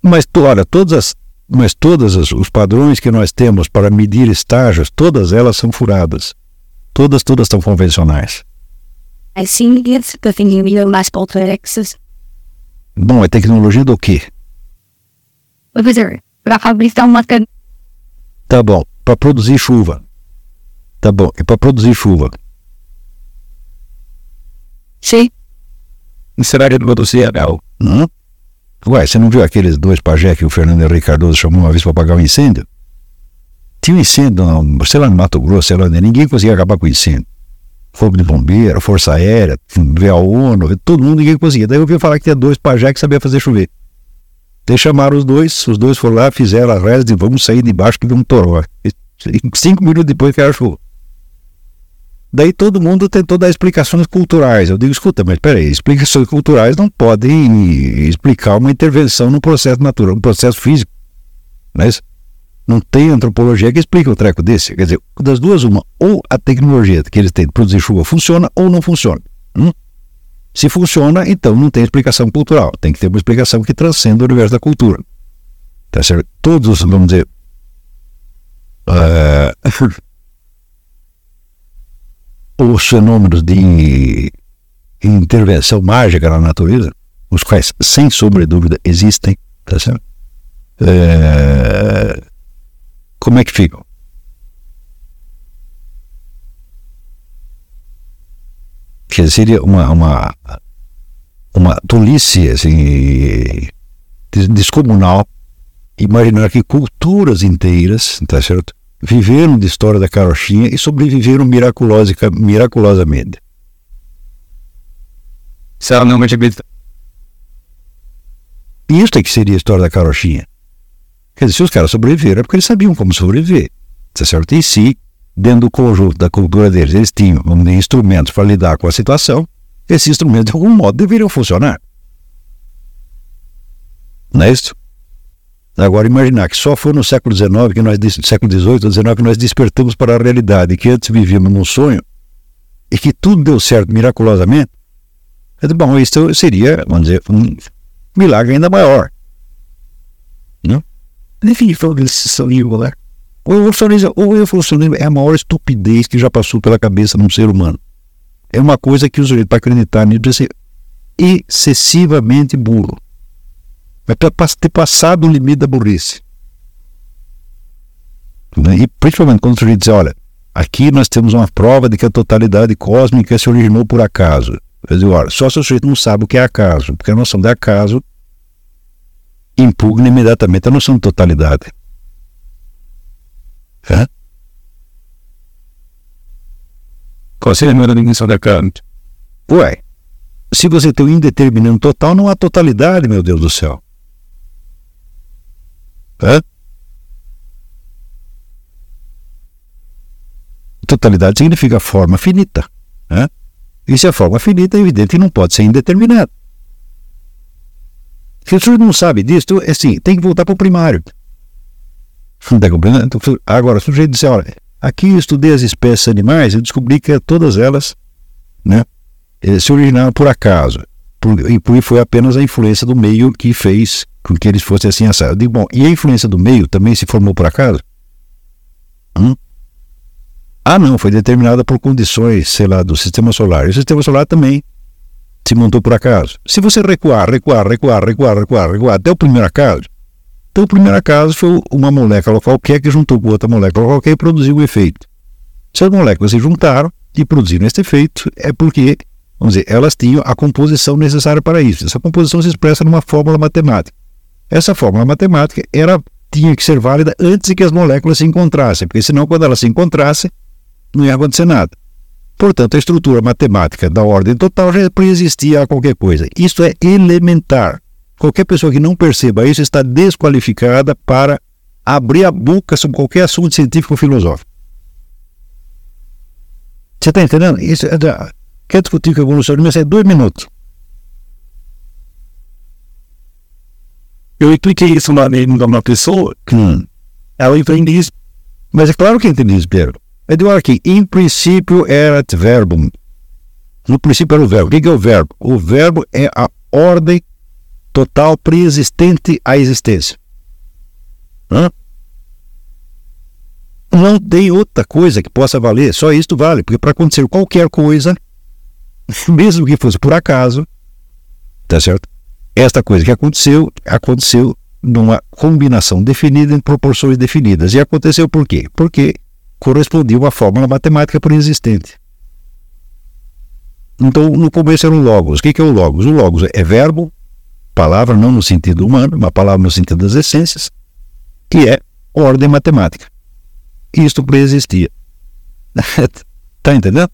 [SPEAKER 1] Mas, olha, todas as, mas todos os padrões que nós temos para medir estágios, todas elas são furadas. Todas, todas são convencionais.
[SPEAKER 2] Assim, definiria mais complexas.
[SPEAKER 1] Bom, é tecnologia do quê?
[SPEAKER 2] Professor, para fabricar uma
[SPEAKER 1] Tá bom, para produzir chuva. Tá bom, é para produzir chuva.
[SPEAKER 2] Sim.
[SPEAKER 3] Será que produzir real?
[SPEAKER 1] Hum? Ué, você não viu aqueles dois pajé que o Fernando Henrique Cardoso chamou uma vez para apagar um incêndio? Tinha um incêndio, sei lá, no Mato Grosso, sei lá, ninguém conseguia acabar com o incêndio. Fogo de Bombeiro, Força Aérea, veio a ONU, todo mundo, ninguém conseguia. Daí eu ouvi falar que tinha dois pajé que sabia fazer chover. Daí chamaram os dois, os dois foram lá, fizeram a reza de vamos sair de baixo que vem um toró. Cinco minutos depois que chuva. Daí todo mundo tentou dar explicações culturais. Eu digo, escuta, mas peraí, explicações culturais não podem explicar uma intervenção no processo natural, no processo físico. Não é isso? Não tem antropologia que explique um treco desse. Quer dizer, das duas, uma, ou a tecnologia que eles têm de produzir chuva funciona ou não funciona. Hum? Se funciona, então não tem explicação cultural. Tem que ter uma explicação que transcenda o universo da cultura. Tá certo? Todos, vamos dizer. Uh, os fenômenos de intervenção mágica na natureza, os quais, sem sombra de dúvida, existem, tá certo? é, como é que ficam? Que seria uma, uma, uma tolice assim, descomunal imaginar que culturas inteiras, tá certo? Viveram de história da carochinha e sobreviveram miraculosa, miraculosamente.
[SPEAKER 3] Ela não acredita.
[SPEAKER 1] Isso é que seria a história da carochinha. Quer dizer, se os caras sobreviveram é porque eles sabiam como sobreviver, tá certo? E se, dentro do conjunto da cultura deles, eles tinham instrumentos para lidar com a situação, esses instrumentos de algum modo deveriam funcionar. Não é isso? Agora, imaginar que só foi no século XIX, que nós, século XVIII ou XIX, que nós despertamos para a realidade, que antes vivíamos num sonho, e que tudo deu certo miraculosamente, bom, isso seria, vamos dizer, um milagre ainda maior.
[SPEAKER 3] Foi desse livro, né?
[SPEAKER 1] O evolucionismo, o evolucionismo é a maior estupidez que já passou pela cabeça de um ser humano. É uma coisa que o sujeito, para acreditar nisso, deve ser excessivamente burro. Vai ter passado o limite da burrice. Né? E principalmente quando o sujeito diz, olha, aqui nós temos uma prova de que a totalidade cósmica se originou por acaso. Eu digo, olha, só se o sujeito não sabe o que é acaso, porque a noção de acaso impugna imediatamente a noção de totalidade. Hã?
[SPEAKER 3] Qual seria a dimensão da Kant?
[SPEAKER 1] Ué, se você tem um indeterminado total, não há totalidade, meu Deus do céu. Hã? Totalidade significa forma finita. Hã? E se a forma finita, é evidente que não pode ser indeterminada. Se o senhor não sabe disso, é assim, tem que voltar para o primário. Está compreendendo? Agora, o sujeito disser, olha, aqui eu estudei as espécies animais e descobri que todas elas né, eh, se originaram por acaso. Por, e foi apenas a influência do meio que fez com que eles fossem assim assados. Eu digo, bom, e a influência do meio também se formou por acaso? Hum? Ah, não, foi determinada por condições, sei lá, do sistema solar. E o sistema solar também se montou por acaso. Se você recuar, recuar, recuar, recuar, recuar, recuar até o primeiro acaso, então o primeiro acaso foi uma molécula qualquer que juntou com outra molécula qualquer e produziu um efeito. Se as moléculas se juntaram e produziram este efeito, é porque, vamos dizer, elas tinham a composição necessária para isso. Essa composição se expressa numa fórmula matemática. Essa fórmula matemática era, tinha que ser válida antes de que as moléculas se encontrassem, porque senão, quando elas se encontrassem, não ia acontecer nada. Portanto, a estrutura matemática da ordem total já preexistia a qualquer coisa. Isso é elementar. Qualquer pessoa que não perceba isso está desqualificada para abrir a boca sobre qualquer assunto científico ou filosófico. Você está entendendo? Isso é, quer discutir com evolução de é dois minutos.
[SPEAKER 3] Eu expliquei isso lá de uma pessoa.
[SPEAKER 1] Hum.
[SPEAKER 3] Ela entende isso.
[SPEAKER 1] Mas é claro que entende isso, Pedro. Eduardo, aqui, em princípio era verbum. No princípio era o verbo. O que é o verbo? O verbo é a ordem total preexistente à existência. Hã? Não tem outra coisa que possa valer, só isto vale, porque para acontecer qualquer coisa, mesmo que fosse por acaso, tá certo? esta coisa que aconteceu, aconteceu numa combinação definida em proporções definidas. E aconteceu por quê? Porque correspondia uma fórmula matemática preexistente. Então, no começo era um logos. O que é o logos? O logos é verbo, palavra não no sentido humano, uma palavra no sentido das essências, que é ordem matemática. Isto preexistia. Está entendendo?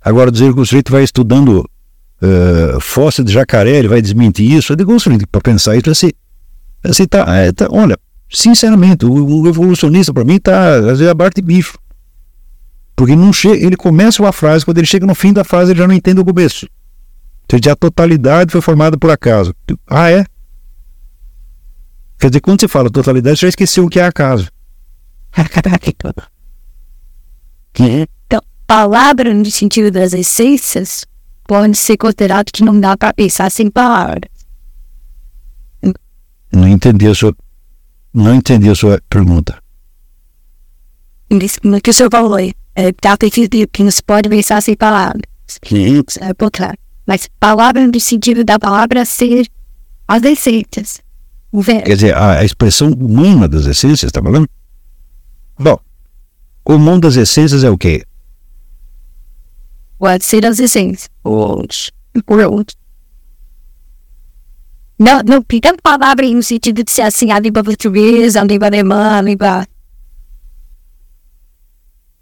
[SPEAKER 1] Agora dizer que o sujeito vai estudando uh, fóssil de jacaré, ele vai desmentir isso. Eu digo, para pensar isso, assim, assim tá, é, tá, olha, sinceramente, o, o evolucionista para mim tá, às vezes, abaixo de bicho. Porque não chega, ele começa uma frase, quando ele chega no fim da frase, ele já não entende o começo. Ou seja, a totalidade foi formada por acaso. Ah, é? Quer dizer, quando você fala totalidade, você já esqueceu o que é acaso.
[SPEAKER 2] então, palavra no sentido das essências pode ser considerado que não dá para pensar sem palavras.
[SPEAKER 1] Não entendi a sua, não entendi a sua pergunta.
[SPEAKER 2] No que o senhor falou, é, entender que não se pode pensar sem palavras.
[SPEAKER 1] Sim.
[SPEAKER 2] É claro. Mas palavra no sentido da palavra ser as essências. Velho.
[SPEAKER 1] Quer dizer, a, a expressão humana das essências, está falando? Bom, o mundo das essências é o quê?
[SPEAKER 2] Pode ser as essências. Os. Os. Não, não a palavra no sentido de ser assim, a língua portuguesa, a língua alemã, a língua.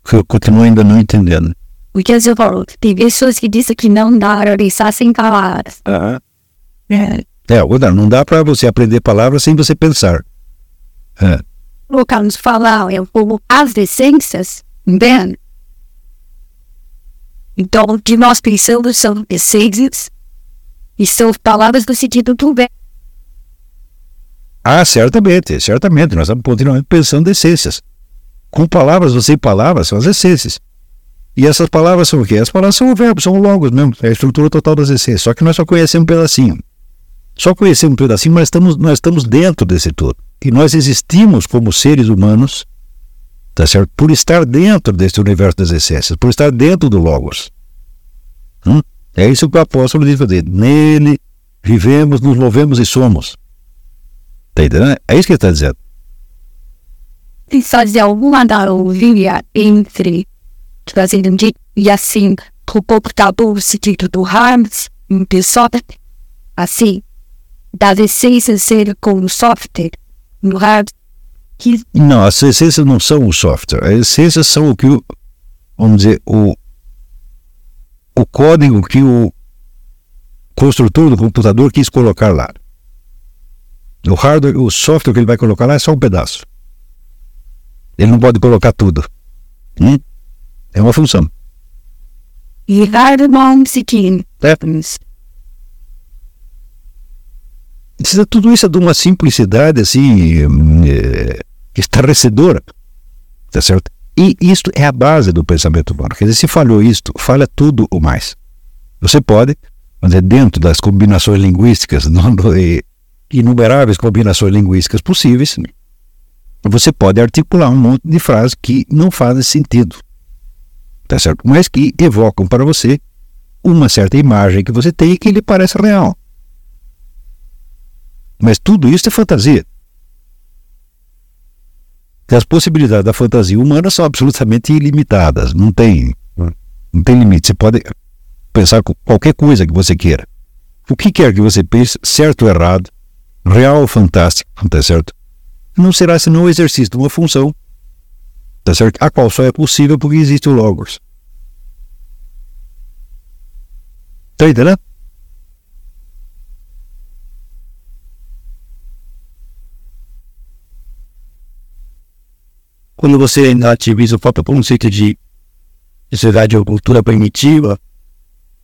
[SPEAKER 1] Que eu continuo ainda não entendendo.
[SPEAKER 2] Porque você falou, tem pessoas que dizem que não dá para pensar sem palavras. É.
[SPEAKER 1] É, outra, não dá para você aprender palavras sem você pensar. É.
[SPEAKER 2] Colocamos falar, é como as essências, entende? Então, o que nós pensamos são essências e são palavras do sentido do bem.
[SPEAKER 1] Ah, certamente, certamente. Nós estamos continuamente pensando em essências. Com palavras sem palavras, são as essências. E essas palavras são o quê? As palavras são o verbo, são longos mesmo. É a estrutura total das essências. Só que nós só conhecemos um pedacinho. Só conhecemos um pedacinho, mas estamos, nós estamos dentro desse todo. E nós existimos como seres humanos, tá certo? Por estar dentro desse universo das essências, por estar dentro do Logos. Hum? É isso que o apóstolo diz fazer. Nele vivemos, nos movemos e somos. Está entendendo? É isso que ele está dizendo.
[SPEAKER 2] E fazer alguma analogia entre, trazendo e assim, o computador, o sentido do Harms, de software, assim, das essências ser como software, no Harms, que
[SPEAKER 1] Não, as essências não são o software. As essências são o que o, vamos dizer, o, o código que o construtor do computador quis colocar lá. O hardware, o software que ele vai colocar lá é só um pedaço. Ele não pode colocar tudo. Hum? É uma função.
[SPEAKER 2] e Sikin.
[SPEAKER 1] É. Precisa- Tudo isso é de uma simplicidade assim é, estarrecedora. Tá certo? E isto é a base do pensamento humano. Quer dizer, se falhou isto, falha tudo o mais. Você pode, mas é dentro das combinações linguísticas, não inumeráveis combinações linguísticas possíveis, você pode articular um monte de frases que não fazem sentido. Tá certo? Mas que evocam para você uma certa imagem que você tem e que lhe parece real. Mas tudo isso é fantasia. E as possibilidades da fantasia humana são absolutamente ilimitadas. Não tem, não tem limite. Você pode pensar qualquer coisa que você queira. O que quer que você pense, certo ou errado, real ou fantástico, tá certo? Não será senão o exercício de uma função, tá certo? A qual só é possível porque existe o Logos. Tá entendendo?
[SPEAKER 3] Quando você ativiza o próprio conceito de sociedade ou cultura primitiva,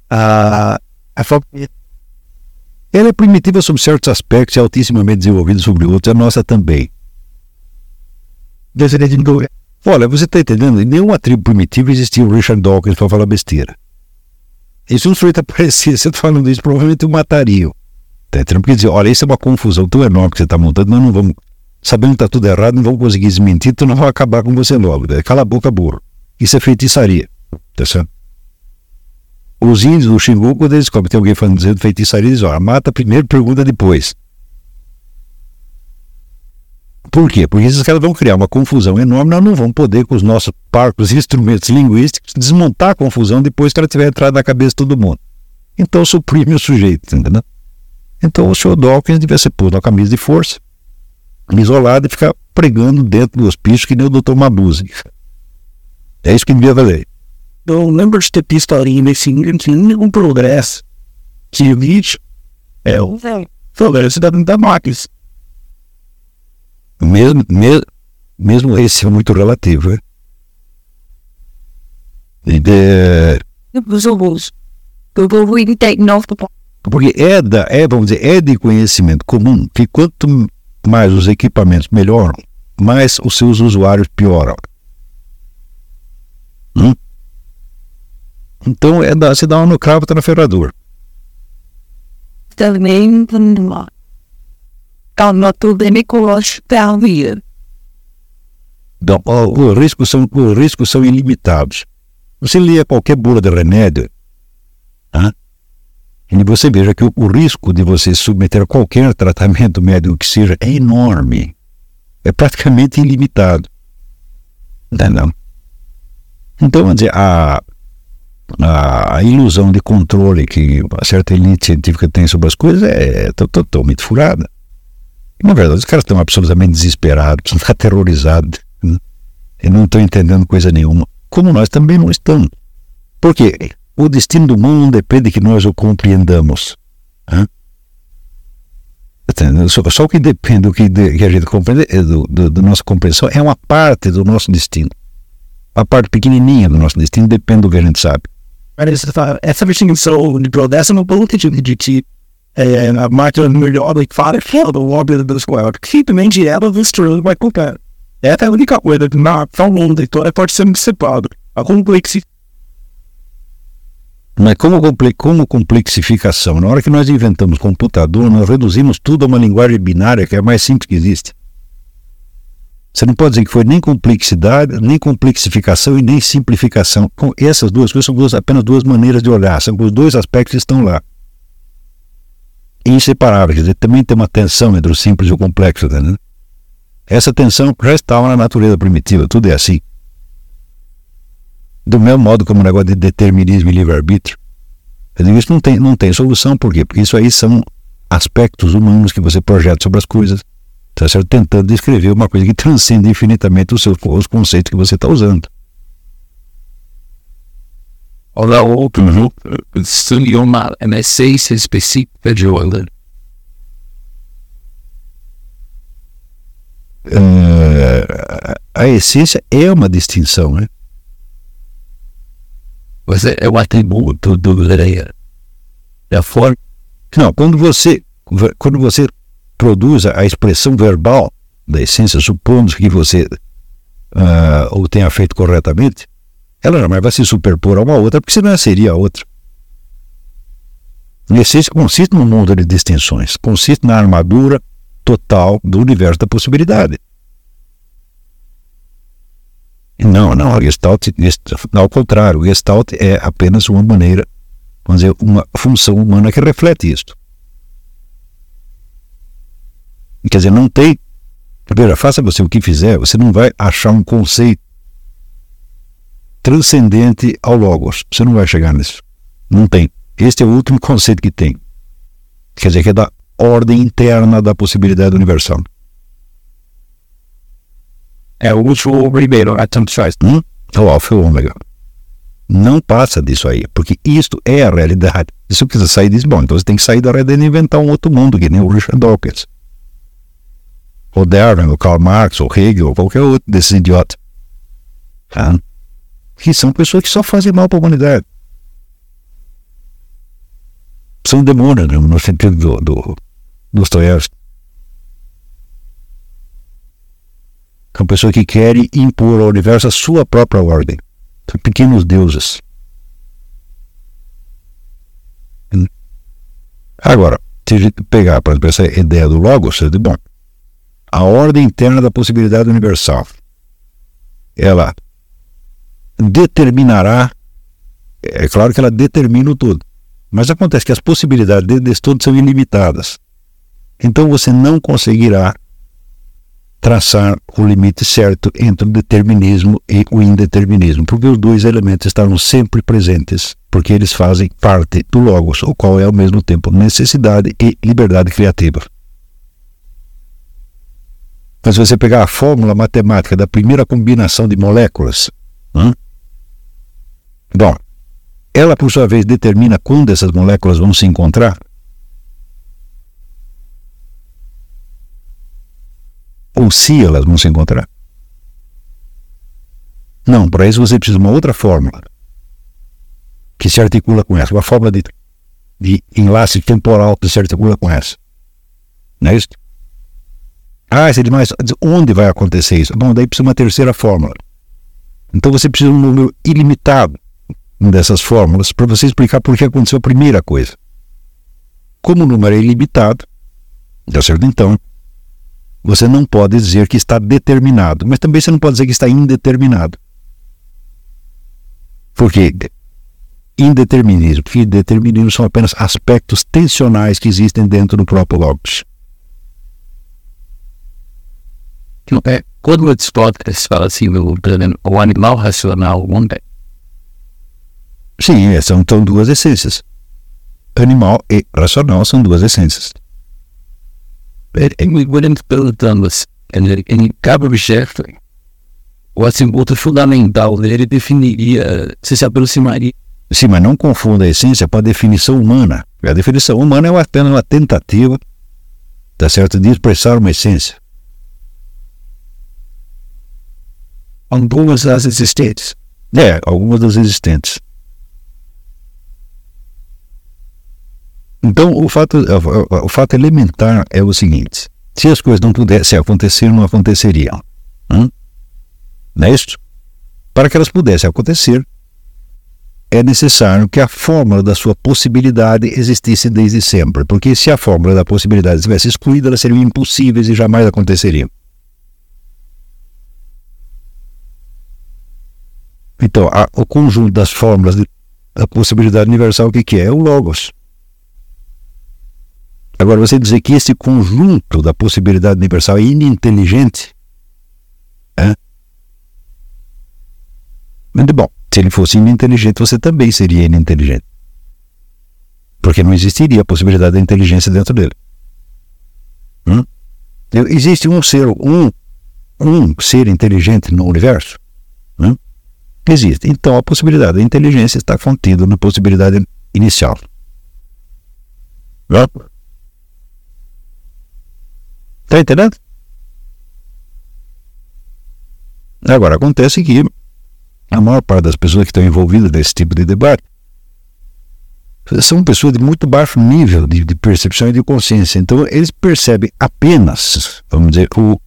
[SPEAKER 3] a, a
[SPEAKER 1] Ela é primitiva sobre certos aspectos e altissimamente desenvolvida sobre outros, a nossa também.
[SPEAKER 3] do
[SPEAKER 1] Olha, você está entendendo? Em nenhuma tribo primitiva existia o Richard Dawkins para falar besteira. E se um sujeito aparecesse falando isso, provavelmente o matariam. Tá entendendo? Porque dizer, olha, isso é uma confusão tão enorme que você está montando, nós não vamos, sabendo que está tudo errado, não vamos conseguir desmentir, então nós vamos acabar com você logo. né? Cala a boca, burro. Isso é feitiçaria. Tá certo? Os índios do Xingu, quando eles descobrem que tem alguém falando dizendo feitiçaria, eles olha, mata primeiro, pergunta depois. Por quê? Porque esses caras vão criar uma confusão enorme, nós não vamos poder, com os nossos parcos instrumentos linguísticos, desmontar a confusão depois que ela tiver entrado na cabeça de todo mundo. Então suprime o sujeito, entendeu? Então o senhor Dawkins devia ser posto na camisa de força, isolado e ficar pregando dentro do hospício que nem o doutor Mabuse. É isso que devia valer.
[SPEAKER 3] Eu lembro de ter visto ali nesse nenhum progresso que existe é o progresso da, da máquina.
[SPEAKER 1] Mesmo, mesmo, mesmo esse é muito relativo, né? E de- Porque é, da, é, vamos dizer, é de conhecimento comum que quanto mais os equipamentos melhoram, mais os seus usuários pioram. Hum? Então é da, você dá uma no cravo, tá na ferradura.
[SPEAKER 2] também.
[SPEAKER 1] Então, os, riscos são, os riscos são ilimitados. Você lia qualquer bula de remédio, hã? E você veja que o, o risco de você submeter a qualquer tratamento médico que seja é enorme. É praticamente ilimitado. Entendeu? Então, vamos dizer, a, a, ilusão de controle que a certa elite científica tem sobre as coisas é totalmente furada. Na verdade, os caras estão absolutamente desesperados, aterrorizados, né? e não estão entendendo coisa nenhuma. Como nós também não estamos. Por quê? O destino do mundo depende que nós o compreendamos. Só, só o que depende do que, de, que a gente compreende, é do, do, do nossa compreensão, é uma parte do nosso destino. A parte pequenininha do nosso destino depende do que a gente sabe.
[SPEAKER 3] Essa distinção de progresso não pode de que é, a máquina melhor do que fala fora do óbvio da escola, que simplesmente ela misturando vai colocar. Essa é a única coisa que na tão longa da história pode ser antecipada. A complexidade
[SPEAKER 1] mas como, como complexificação, na hora que nós inventamos computador, nós reduzimos tudo a uma linguagem binária que é a mais simples que existe. Você não pode dizer que foi nem complexidade, nem complexificação e nem simplificação. Com essas duas coisas são duas, apenas duas maneiras de olhar, são os dois aspectos que estão lá. Inseparáveis, quer dizer, também tem uma tensão entre o simples e o complexo. Né? Essa tensão já estava na natureza primitiva, tudo é assim. Do mesmo modo como o negócio de determinismo e livre-arbítrio. Eu digo, isso não tem, não tem solução, por quê? Porque isso aí são aspectos humanos que você projeta sobre as coisas. Está certo? Tentando descrever uma coisa que transcende infinitamente os, seus, os conceitos que você está usando.
[SPEAKER 4] Olha, outro seria uma essência específica de Holanda.
[SPEAKER 1] Uh, a essência é uma distinção, né?
[SPEAKER 4] Você é o atributo do leia. É a forma.
[SPEAKER 1] Não, quando você, quando você produz a expressão verbal da essência, supondo que você uh, o tenha feito corretamente, ela jamais vai se superpor a uma outra, porque senão seria a outra. A essência consiste num mundo de distinções, consiste na armadura total do universo da possibilidade. Não, não, a Gestalt, ao contrário, Gestalt é apenas uma maneira, vamos dizer, uma função humana que reflete isto. Quer dizer, não tem. Veja, faça você o que fizer, você não vai achar um conceito transcendente ao Logos. Você não vai chegar nisso. Não tem. Este é o último conceito que tem. Quer dizer, que é da ordem interna da possibilidade universal.
[SPEAKER 3] É o último primeiro, a tanto faz.
[SPEAKER 1] Hum? É o alfa e o ômega. Não passa disso aí, porque isto é a realidade. Se você quiser sair disso, bom, então você tem que sair da realidade e inventar um outro mundo, que nem o Richard Dawkins. O Darwin, o Karl Marx, o Hegel, ou qualquer outro desses idiotas. Ah, que são pessoas que só fazem mal para a humanidade. São demônios, né, no sentido do, do Dostoiévski. São pessoas que querem impor ao universo a sua própria ordem. São pequenos deuses. Agora, se a gente pegar, por exemplo, essa ideia do Logos, diz, bom, a ordem interna da possibilidade universal, ela determinará, é claro que ela determina o todo, mas acontece que as possibilidades desse todo são ilimitadas. Então você não conseguirá traçar o limite certo entre o determinismo e o indeterminismo, porque os dois elementos estarão sempre presentes, porque eles fazem parte do Logos, o qual é ao mesmo tempo necessidade e liberdade criativa. Mas se você pegar a fórmula matemática da primeira combinação de moléculas, hum, bom, ela por sua vez determina quando essas moléculas vão se encontrar. Ou se elas vão se encontrar. Não, para isso você precisa de uma outra fórmula que se articula com essa, uma fórmula de, de enlace temporal que se articula com essa. Não é isso? Ah, seria mais. Onde vai acontecer isso? Bom, daí precisa uma terceira fórmula. Então você precisa de um número ilimitado dessas fórmulas para você explicar por que aconteceu a primeira coisa. Como o número é ilimitado, deu certo então, você não pode dizer que está determinado, mas também você não pode dizer que está indeterminado. Porque indeterminismo. Indeterminismo são apenas aspectos tensionais que existem dentro do próprio logos.
[SPEAKER 4] É, quando Aristóteles fala assim, o, o animal racional, o homem,
[SPEAKER 1] Sim, são então duas essências. Animal e racional são duas essências.
[SPEAKER 4] Ele perguntando assim, ele, em cada objeto, o atributo fundamental dele definiria, se se aproximaria.
[SPEAKER 1] Sim, mas não confunda a essência com a definição humana. A definição humana é apenas uma tentativa, tá certo, de expressar uma essência.
[SPEAKER 3] Algumas das existentes.
[SPEAKER 1] É, algumas das existentes. Então, o fato, o fato elementar é o seguinte: se as coisas não pudessem acontecer, não aconteceriam. Hum? Não é isso? Para que elas pudessem acontecer, é necessário que a fórmula da sua possibilidade existisse desde sempre, porque se a fórmula da possibilidade estivesse excluída, elas seriam impossíveis e jamais aconteceriam. Então, a, o conjunto das fórmulas da possibilidade universal, o que, que é? É o Logos. Agora, você dizer que esse conjunto da possibilidade universal é ininteligente, é? Mas, bom, se ele fosse ininteligente, você também seria ininteligente. Porque não existiria a possibilidade da inteligência dentro dele. Hum? Existe um ser, um, um ser inteligente no universo? Hum? Existe. Então a possibilidade da inteligência está contida na possibilidade inicial. Hum? Está entendendo? Agora, acontece que a maior parte das pessoas que estão envolvidas nesse tipo de debate são pessoas de muito baixo nível de, de percepção e de consciência. Então, eles percebem apenas, vamos dizer, o,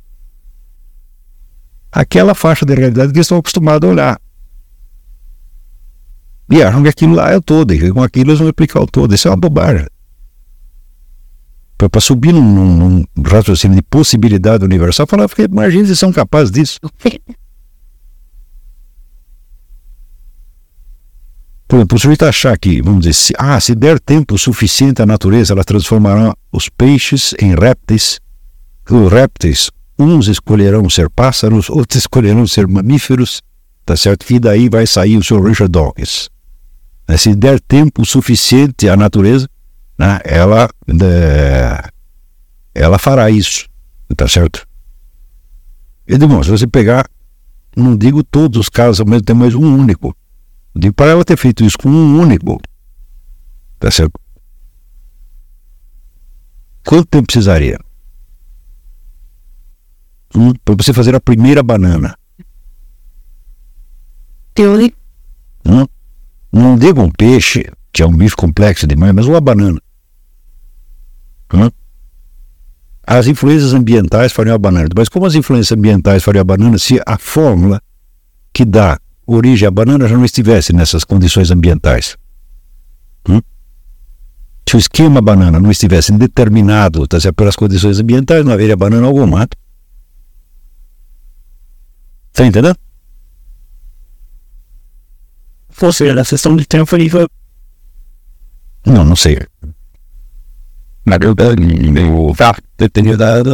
[SPEAKER 1] aquela faixa de realidade que eles estão acostumados a olhar. E acham que aquilo lá é o todo, e com aquilo eles vão explicar o todo. Isso é uma bobagem para subir num, num, raciocínio de possibilidade universal, falar, imagina se são capazes disso. Por exemplo, o sujeito achar que, vamos dizer, se, ah, se der tempo suficiente à natureza, ela transformará os peixes em répteis. Os répteis, uns escolherão ser pássaros, outros escolherão ser mamíferos, tá certo? E daí vai sair o seu Richard Dawkins. Se der tempo suficiente à natureza, né, ela, é, ela fará isso, tá certo? E bom, se você pegar, não digo todos os casos ao mesmo tempo, mas um único. Eu digo para ela ter feito isso com um único, tá certo? Quanto tempo precisaria? Hum, para você fazer a primeira banana.
[SPEAKER 2] Teoria.
[SPEAKER 1] Hum? Não digo um peixe, que é um bicho complexo demais, mas uma banana. Hum? As influências ambientais fariam a banana. Mas como as influências ambientais fariam a banana se a fórmula que dá origem à banana já não estivesse nessas condições ambientais? Hum? Se o esquema banana não estivesse determinado tá, pelas condições ambientais, não haveria banana alguma. Está entendendo?
[SPEAKER 3] Ou seja, a sessão de tempo foi
[SPEAKER 1] não, não sei.
[SPEAKER 4] Na verdade, o fato de ter dado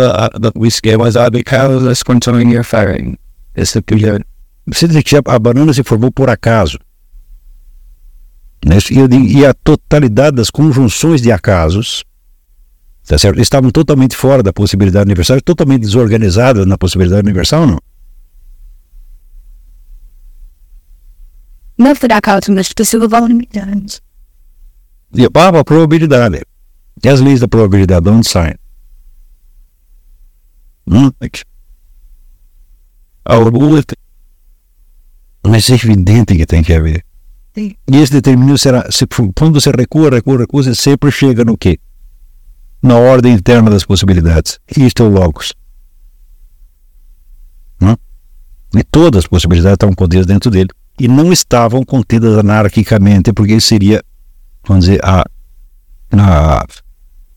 [SPEAKER 4] o esquema sabe because as condições interferem. Esse é o.
[SPEAKER 1] Você diz que a banana se formou por acaso. E, a totalidade das conjunções de acasos tá certo? estavam totalmente fora da possibilidade universal, totalmente desorganizadas na possibilidade universal, não?
[SPEAKER 2] Não por acaso, mas pessoas vão limitantes.
[SPEAKER 1] E a probabilidade. E as leis da probabilidade de onde saem? Hum? Mas é evidente que tem que haver. Sim. E esse determinismo será, se, quando você recua, recua, recua, você sempre chega no quê? Na ordem interna das possibilidades. Isto é o Logos. Hum? E todas as possibilidades estavam contidas dentro dele. E não estavam contidas anarquicamente, porque seria vamos dizer, a, a,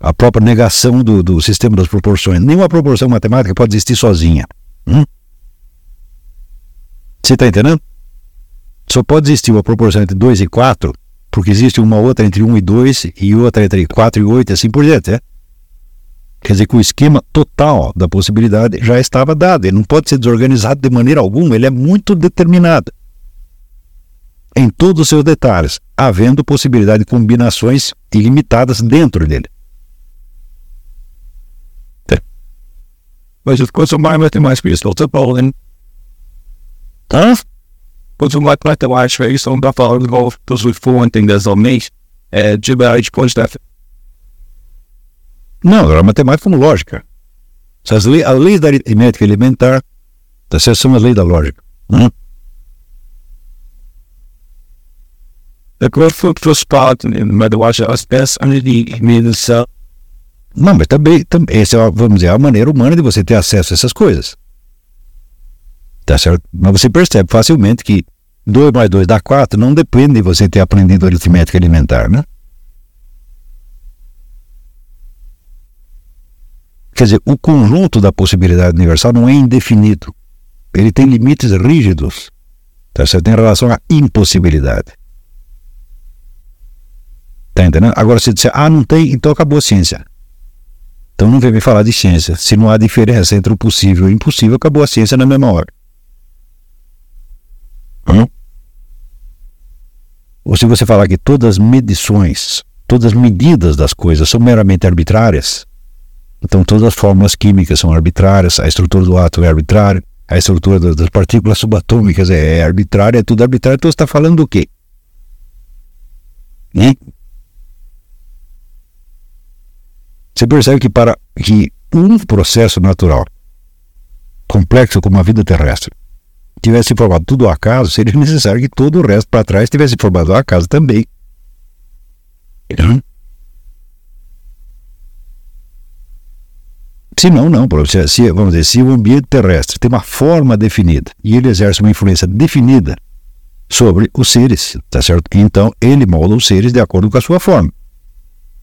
[SPEAKER 1] a própria negação do, do sistema das proporções. Nenhuma proporção matemática pode existir sozinha. Hum? Você está entendendo? Só pode existir uma proporção entre 2 e 4 porque existe uma outra entre 1 e 2 e outra entre 4 e 8 e assim por diante. É? Quer dizer que o esquema total da possibilidade já estava dado, ele não pode ser desorganizado de maneira alguma, ele é muito determinado em todos os seus detalhes, havendo possibilidade de combinações ilimitadas dentro dele.
[SPEAKER 3] Mas quanto mais matemática isso está falando. Hã? Quanto mais matemática isso está falando, dos fontes das homens, é de verdade pode estar.
[SPEAKER 1] Não, era matemática como lógica. As leis, as leis da aritmética elementar tá são as leis da lógica. Hum?
[SPEAKER 3] Foi para os padres, mas eu acho as peças de
[SPEAKER 1] não, mas também, também essa é, vamos dizer, a maneira humana de você ter acesso a essas coisas. Tá certo? Mas você percebe facilmente que 2 mais 2 dá 4 não depende de você ter aprendido aritmética alimentar, né? Quer dizer, o conjunto da possibilidade universal não é indefinido. Ele tem limites rígidos, tá certo? Em relação à impossibilidade. Tá entendendo? Agora, se disser, ah, não tem, então acabou a ciência. Então não vem me falar de ciência. Se não há diferença entre o possível e o impossível, acabou a ciência na mesma hora. Hum? Ou se você falar que todas as medições, todas as medidas das coisas são meramente arbitrárias, então todas as fórmulas químicas são arbitrárias, a estrutura do átomo é arbitrária, a estrutura das partículas subatômicas é arbitrária, é tudo arbitrário, então você está falando do quê? Hein? Você percebe que para que um processo natural complexo como a vida terrestre tivesse formado tudo ao acaso, seria necessário que todo o resto para trás tivesse formado ao acaso também. Se não, não. Se, vamos dizer, se o ambiente terrestre tem uma forma definida e ele exerce uma influência definida sobre os seres, tá certo? Então ele molda os seres de acordo com a sua forma.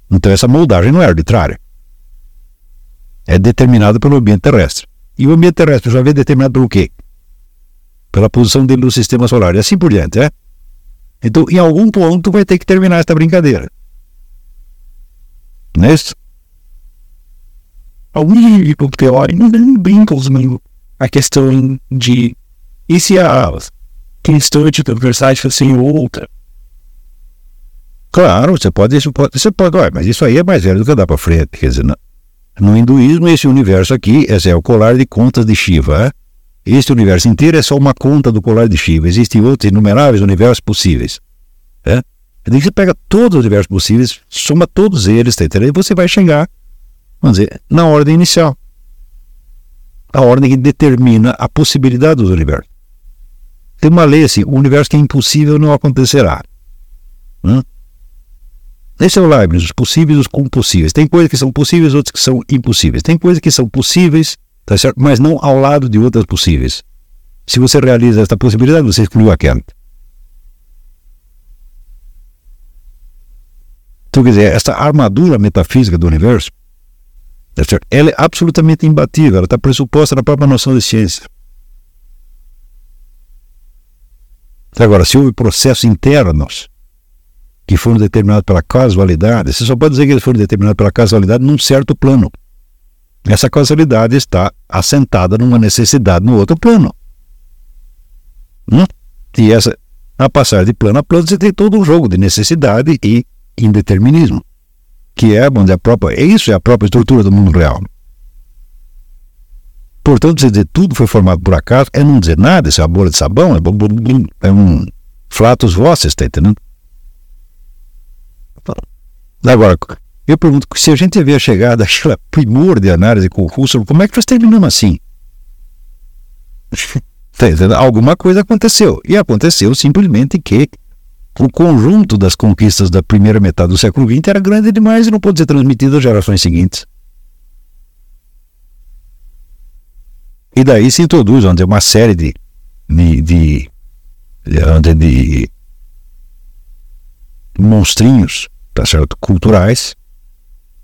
[SPEAKER 1] Então essa moldagem não é arbitrária. É determinada pelo ambiente terrestre. E o ambiente terrestre já vem determinado pelo quê? Pela posição dele no sistema solar e assim por diante, é? Então, em algum ponto vai ter que terminar esta brincadeira. Nesse?
[SPEAKER 3] Alguém teórico não brinca comigo a questão de e se a questão de universidade fosse outra?
[SPEAKER 1] Claro, você pode, isso pode, você pode, mas isso aí é mais velho do que dá para frente, quer dizer, não. No hinduísmo, esse universo aqui esse é o colar de contas de Shiva. É? Este universo inteiro é só uma conta do colar de Shiva. Existem outros inumeráveis universos possíveis. É? Daí você pega todos os universos possíveis, soma todos eles, tá? E você vai chegar, vamos dizer, na ordem inicial. A ordem que determina a possibilidade dos universos. Tem uma lei assim: o universo que é impossível não acontecerá. Hum? Esse é o Leibniz, os possíveis e os impossíveis. Tem coisas que são possíveis, outras que são impossíveis. Tem coisas que são possíveis, tá certo? mas não ao lado de outras possíveis. Se você realiza esta possibilidade, você excluiu aquela. Então, quer dizer, essa armadura metafísica do universo, tá certo? ela é absolutamente imbatível, ela está pressuposta na própria noção de ciência. Agora, se houve processos internos que foram determinados pela casualidade, você só pode dizer que eles foram determinados pela casualidade num certo plano. Essa causalidade está assentada numa necessidade no outro plano. Hum? E essa, a passar de plano a plano, você tem todo um jogo de necessidade e indeterminismo, que é, onde a própria, é isso é a própria estrutura do mundo real. Portanto, você dizer tudo foi formado por acaso é não dizer nada, isso é a bola de sabão, é, é um flatus vossos, está entendendo? Agora, eu pergunto, se a gente vê a chegada daquela primor de análise com o Husserl, como é que nós terminamos assim? Tá Alguma coisa aconteceu. E aconteceu simplesmente que o conjunto das conquistas da primeira metade do século XX era grande demais e não pôde ser transmitido às gerações seguintes. E daí se introduz onde uma série de, de, de, de, de monstrinhos tá certo? culturais,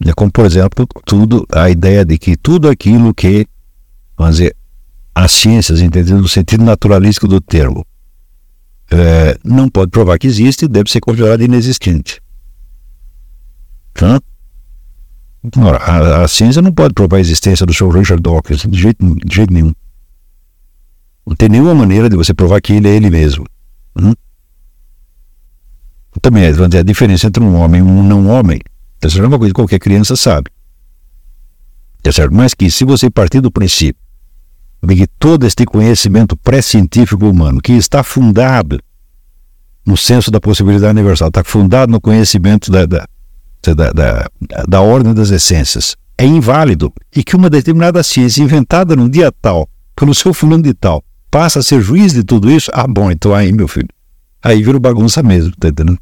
[SPEAKER 1] né? como por exemplo tudo a ideia de que tudo aquilo que, vamos dizer, as ciências, entendido no sentido naturalístico do termo, é, não pode provar que existe deve ser considerado inexistente. Ora, a, a, ciência não pode provar a existência do Sr. Richard Dawkins de jeito, de jeito nenhum. Não tem nenhuma maneira de você provar que ele é ele mesmo. Hum? Também é, a diferença entre um homem e um não homem. Essa é uma coisa que qualquer criança sabe. Tá certo? Mas que se você partir do princípio de que todo este conhecimento pré-científico humano, que está fundado no senso da possibilidade universal, está fundado no conhecimento da, da, da, da, da ordem das essências, é inválido e que uma determinada ciência inventada num dia tal, pelo seu fulano de tal, passa a ser juiz de tudo isso, ah, bom, então aí, meu filho, aí vira bagunça mesmo, tá entendendo?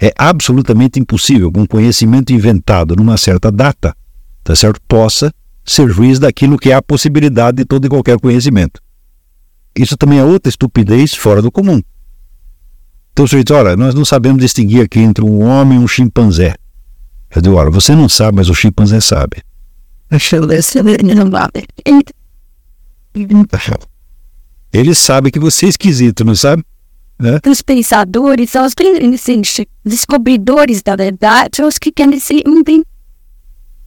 [SPEAKER 1] É absolutamente impossível que um conhecimento inventado numa certa data, tá certo, possa ser juiz daquilo que é a possibilidade de todo e qualquer conhecimento. Isso também é outra estupidez fora do comum. Então o sujeito, olha, nós não sabemos distinguir aqui entre um homem e um chimpanzé. Eu digo, olha, você não sabe, mas o chimpanzé sabe. Ele sabe que você é esquisito, não sabe?
[SPEAKER 2] Né? Os pensadores são os descobridores da verdade, os que querem se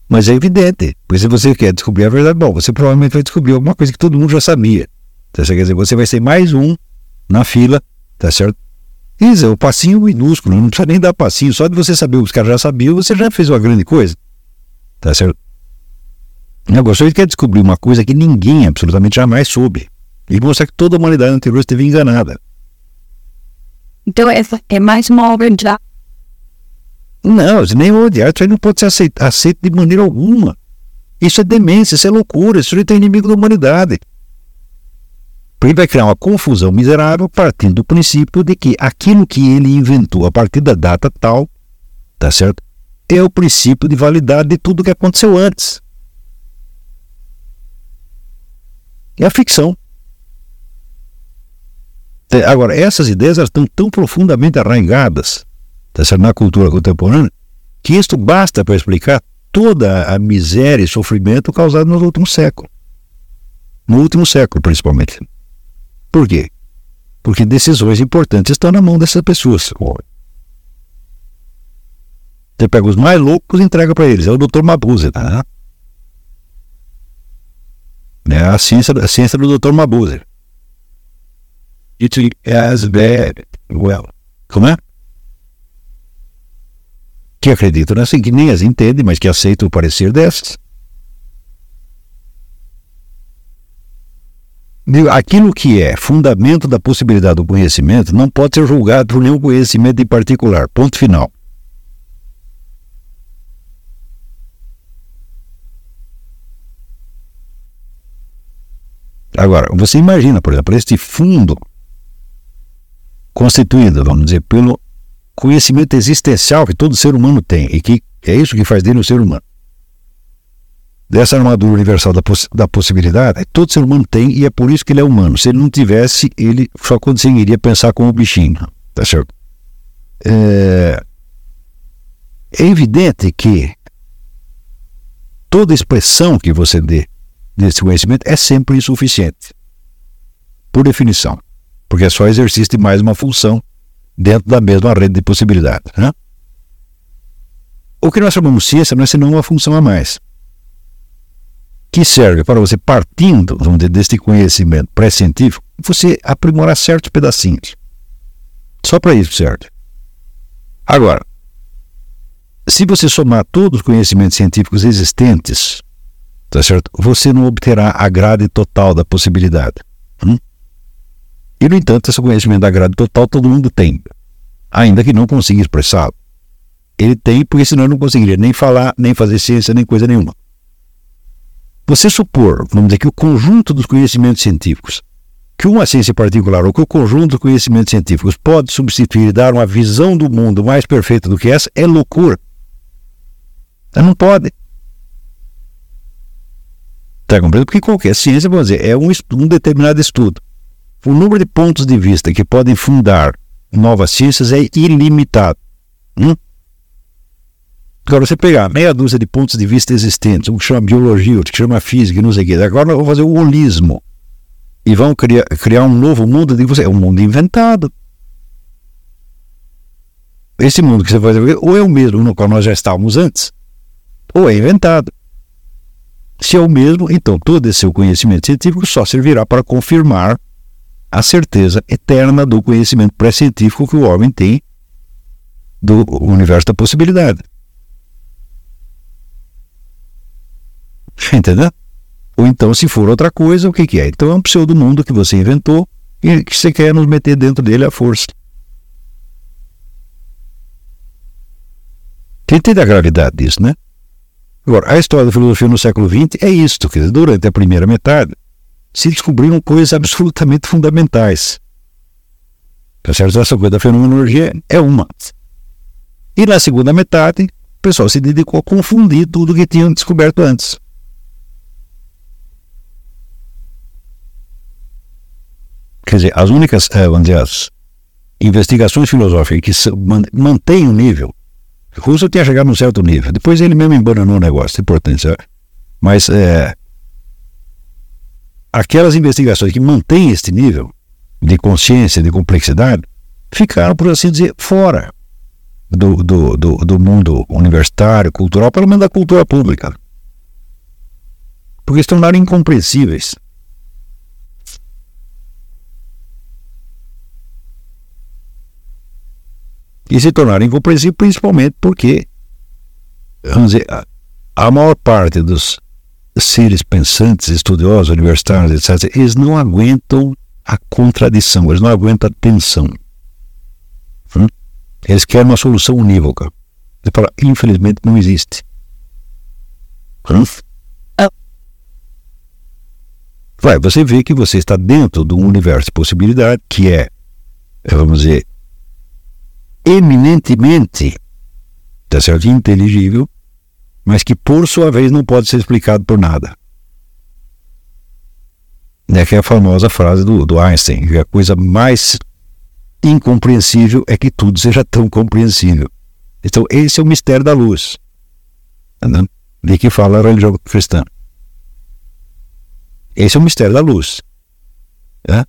[SPEAKER 1] Mas é evidente, porque se você quer descobrir a verdade, bom, você provavelmente vai descobrir alguma coisa que todo mundo já sabia. Então, quer dizer, você vai ser mais um na fila, tá certo? Isso, é o passinho minúsculo, não precisa nem dar passinho, só de você saber o que os caras já sabiam, você já fez uma grande coisa. Tá certo? Agora, se quer descobrir uma coisa que ninguém absolutamente jamais soube, e mostrar que toda a humanidade anterior esteve enganada.
[SPEAKER 2] Então essa é mais uma obra de arte.
[SPEAKER 1] Não, nem obra de arte, não pode ser aceito, de maneira alguma. Isso é demência, isso é loucura, isso é inimigo da humanidade. Ele vai criar uma confusão miserável partindo do princípio de que aquilo que ele inventou a partir da data tal, tá certo? É o princípio de validade de tudo que aconteceu antes. É a ficção. É, agora, essas ideias elas estão tão profundamente arraigadas tá na cultura contemporânea que isto basta para explicar toda a miséria e sofrimento causado no último século. No último século, principalmente. Por quê? Porque decisões importantes estão na mão dessas pessoas. Você pega os mais loucos e entrega para eles. É o Dr. Mabuse. Tá? É a ciência, a ciência do Dr. Mabuse. It as bad. Well. Como é? Que acreditam assim, que nem as entendem, mas que aceitam o parecer dessas. Aquilo que é fundamento da possibilidade do conhecimento não pode ser julgado por nenhum conhecimento em particular. Ponto final. Agora, você imagina, por exemplo, este fundo constituído, vamos dizer, pelo conhecimento existencial que todo ser humano tem e que é isso que faz dele um ser humano. Dessa armadura universal da, poss da possibilidade, todo ser humano tem e é por isso que ele é humano. Se ele não tivesse, ele só conseguiria pensar como bichinho. Tá certo? É, é evidente que toda expressão que você dê desse conhecimento é sempre insuficiente. Por definição porque é só exercício de mais uma função dentro da mesma rede de possibilidades. Né? O que nós chamamos ciência não é senão uma função a mais, que serve para você, partindo vamos dizer, deste conhecimento pré-científico, você aprimorar certos pedacinhos. Só para isso serve. Agora, se você somar todos os conhecimentos científicos existentes, tá certo? você não obterá a grade total da possibilidade. E, no entanto, esse conhecimento da grade total todo mundo tem, ainda que não consiga expressá-lo. Ele tem, porque senão não conseguiria nem falar, nem fazer ciência, nem coisa nenhuma. Você supor, vamos dizer, que o conjunto dos conhecimentos científicos, que uma ciência particular ou que o conjunto dos conhecimentos científicos pode substituir e dar uma visão do mundo mais perfeita do que essa, é loucura. Não pode. Está compreendendo? Porque qualquer ciência, vamos dizer, é um, um determinado estudo. O número de pontos de vista que podem fundar novas ciências é ilimitado. Hum? Agora, você pegar meia dúzia de pontos de vista existentes, o que chama biologia, o que chama física, não sei o quê. Agora, eu vou fazer o holismo. e vão criar, criar um novo mundo de você. É um mundo inventado. Esse mundo que você vai ou é o mesmo no qual nós já estávamos antes, ou é inventado. Se é o mesmo, então todo esse seu conhecimento científico só servirá para confirmar a certeza eterna do conhecimento pré-científico que o homem tem do universo da possibilidade. Entendeu? Ou então, se for outra coisa, o que, que é? Então é um pseudo-mundo que você inventou e que você quer nos meter dentro dele à força. Você entende a gravidade disso, né? Agora, a história da filosofia no século XX é isto, que durante a primeira metade se descobriram coisas absolutamente fundamentais. Tá certo? Essa coisa da fenomenologia é uma. E na segunda metade, o pessoal se dedicou a confundir tudo que tinham descoberto antes. Quer dizer, as únicas, eh, vamos dizer, as investigações filosóficas que mantêm o nível. Russell tinha chegado num certo nível. Depois ele mesmo embananou o negócio, é importante, sabe? Mas é, aquelas investigações que mantêm este nível de consciência, de complexidade, ficaram, por assim dizer, fora do, do, do, do mundo universitário, cultural, pelo menos da cultura pública. Porque se tornaram incompreensíveis. e se tornaram incompreensíveis principalmente porque, vamos dizer, a, a maior parte dos seres pensantes, estudiosos, universitários, etc., eles não aguentam a contradição, eles não aguentam a tensão. Hum? Eles querem uma solução unívoca. Ele fala, infelizmente não existe. Hum? Vai, você vê que você está dentro de um universo de possibilidade que é, vamos dizer, eminentemente tá certo, inteligível, mas que por sua vez não pode ser explicado por nada. É que é a famosa frase do, do Einstein, que a coisa mais incompreensível é que tudo seja tão compreensível. Então, esse é o mistério da luz. De que fala a religião cristã. Esse é o mistério da luz. É?